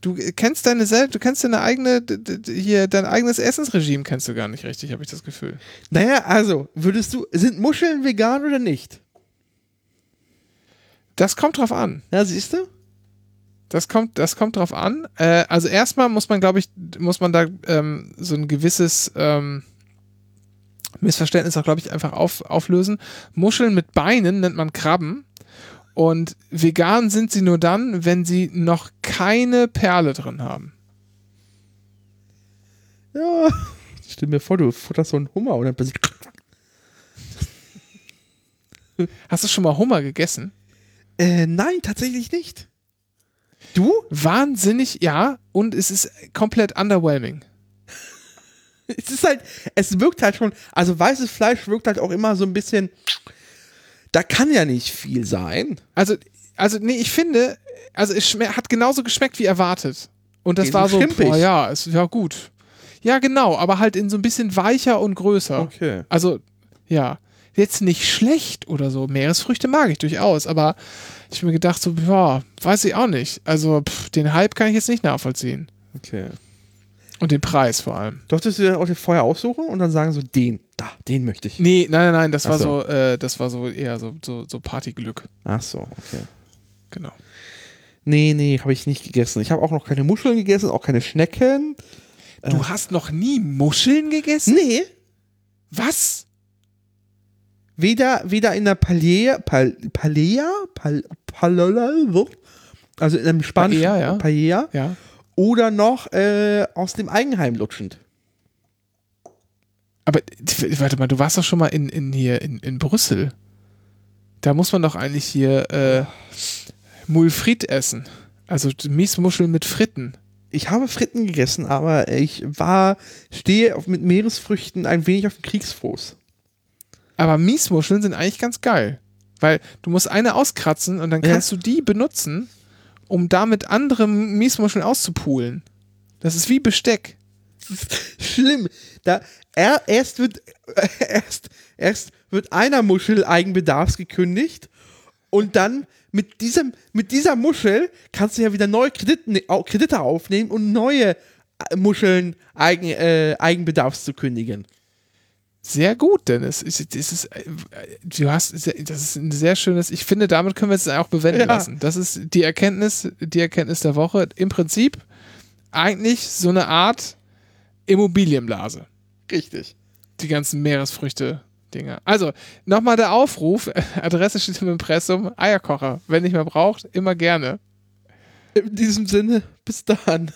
Du kennst deine selbst, du kennst deine eigene, hier, dein eigenes Essensregime kennst du gar nicht richtig, habe ich das Gefühl. Naja, also, würdest du, sind Muscheln vegan oder nicht? Das kommt drauf an. Ja, siehst du? Das kommt, das kommt drauf an. Äh, also erstmal muss man, glaube ich, muss man da ähm, so ein gewisses ähm, Missverständnis auch, glaube ich, einfach auf, auflösen. Muscheln mit Beinen nennt man Krabben. Und vegan sind sie nur dann, wenn sie noch keine Perle drin haben. Ja. Stell mir vor, du futterst so einen Hummer und dann plötzlich. Hast du schon mal Hummer gegessen? Äh, nein, tatsächlich nicht. Du? Wahnsinnig, ja. Und es ist komplett underwhelming. Es ist halt, es wirkt halt schon, also weißes Fleisch wirkt halt auch immer so ein bisschen, da kann ja nicht viel sein. Also, also nee, ich finde, also es hat genauso geschmeckt wie erwartet. Und das war so boah, ja, ist ja gut. Ja, genau, aber halt in so ein bisschen weicher und größer. Okay. Also, ja, jetzt nicht schlecht oder so. Meeresfrüchte mag ich durchaus, aber ich hab mir gedacht, so, ja, weiß ich auch nicht. Also, pff, den Hype kann ich jetzt nicht nachvollziehen. Okay. Und den Preis vor allem. Durftest du dir auch den vorher aussuchen und dann sagen so, den, da, den möchte ich. Nee, nein, nein, nein, das Ach war so. so, äh, das war so eher so, so, so Partyglück. Ach so, okay. Genau. Nee, nee, habe ich nicht gegessen. Ich habe auch noch keine Muscheln gegessen, auch keine Schnecken. Du hast noch nie Muscheln gegessen? Nee, Was? Weder, weder in der Palea, Pal, Palea, Pal, also in einem spanischen Paella, ja. Paella, Ja. oder noch äh, aus dem Eigenheim lutschend. Aber warte mal, du warst doch schon mal in, in hier in, in Brüssel. Da muss man doch eigentlich hier äh, Mulfrit essen. Also Miesmuscheln mit Fritten. Ich habe Fritten gegessen, aber ich war, stehe auf, mit Meeresfrüchten ein wenig auf dem Kriegsfuß. Aber Miesmuscheln sind eigentlich ganz geil. Weil du musst eine auskratzen und dann Ja. kannst du die benutzen, um damit andere Miesmuscheln auszupulen. Das ist wie Besteck. Schlimm. Da, er, erst, wird, erst, erst wird einer Muschel Eigenbedarfs gekündigt und dann mit, diesem, mit dieser Muschel kannst du ja wieder neue Kredite, au- Kredite aufnehmen und neue äh, Muscheln Eigen, äh, Eigenbedarfs zu kündigen. Sehr gut, Dennis. Es ist, es ist, äh, du hast, das ist ein sehr schönes, ich finde, damit können wir es auch bewenden Ja. lassen. Das ist die Erkenntnis, die Erkenntnis der Woche. Im Prinzip eigentlich so eine Art Immobilienblase. Richtig. Die ganzen Meeresfrüchte-Dinger. Also, nochmal der Aufruf, Adresse steht im Impressum, Eierkocher. Wenn nicht mehr braucht, immer gerne. In diesem Sinne, bis dann.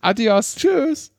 Adios. Tschüss.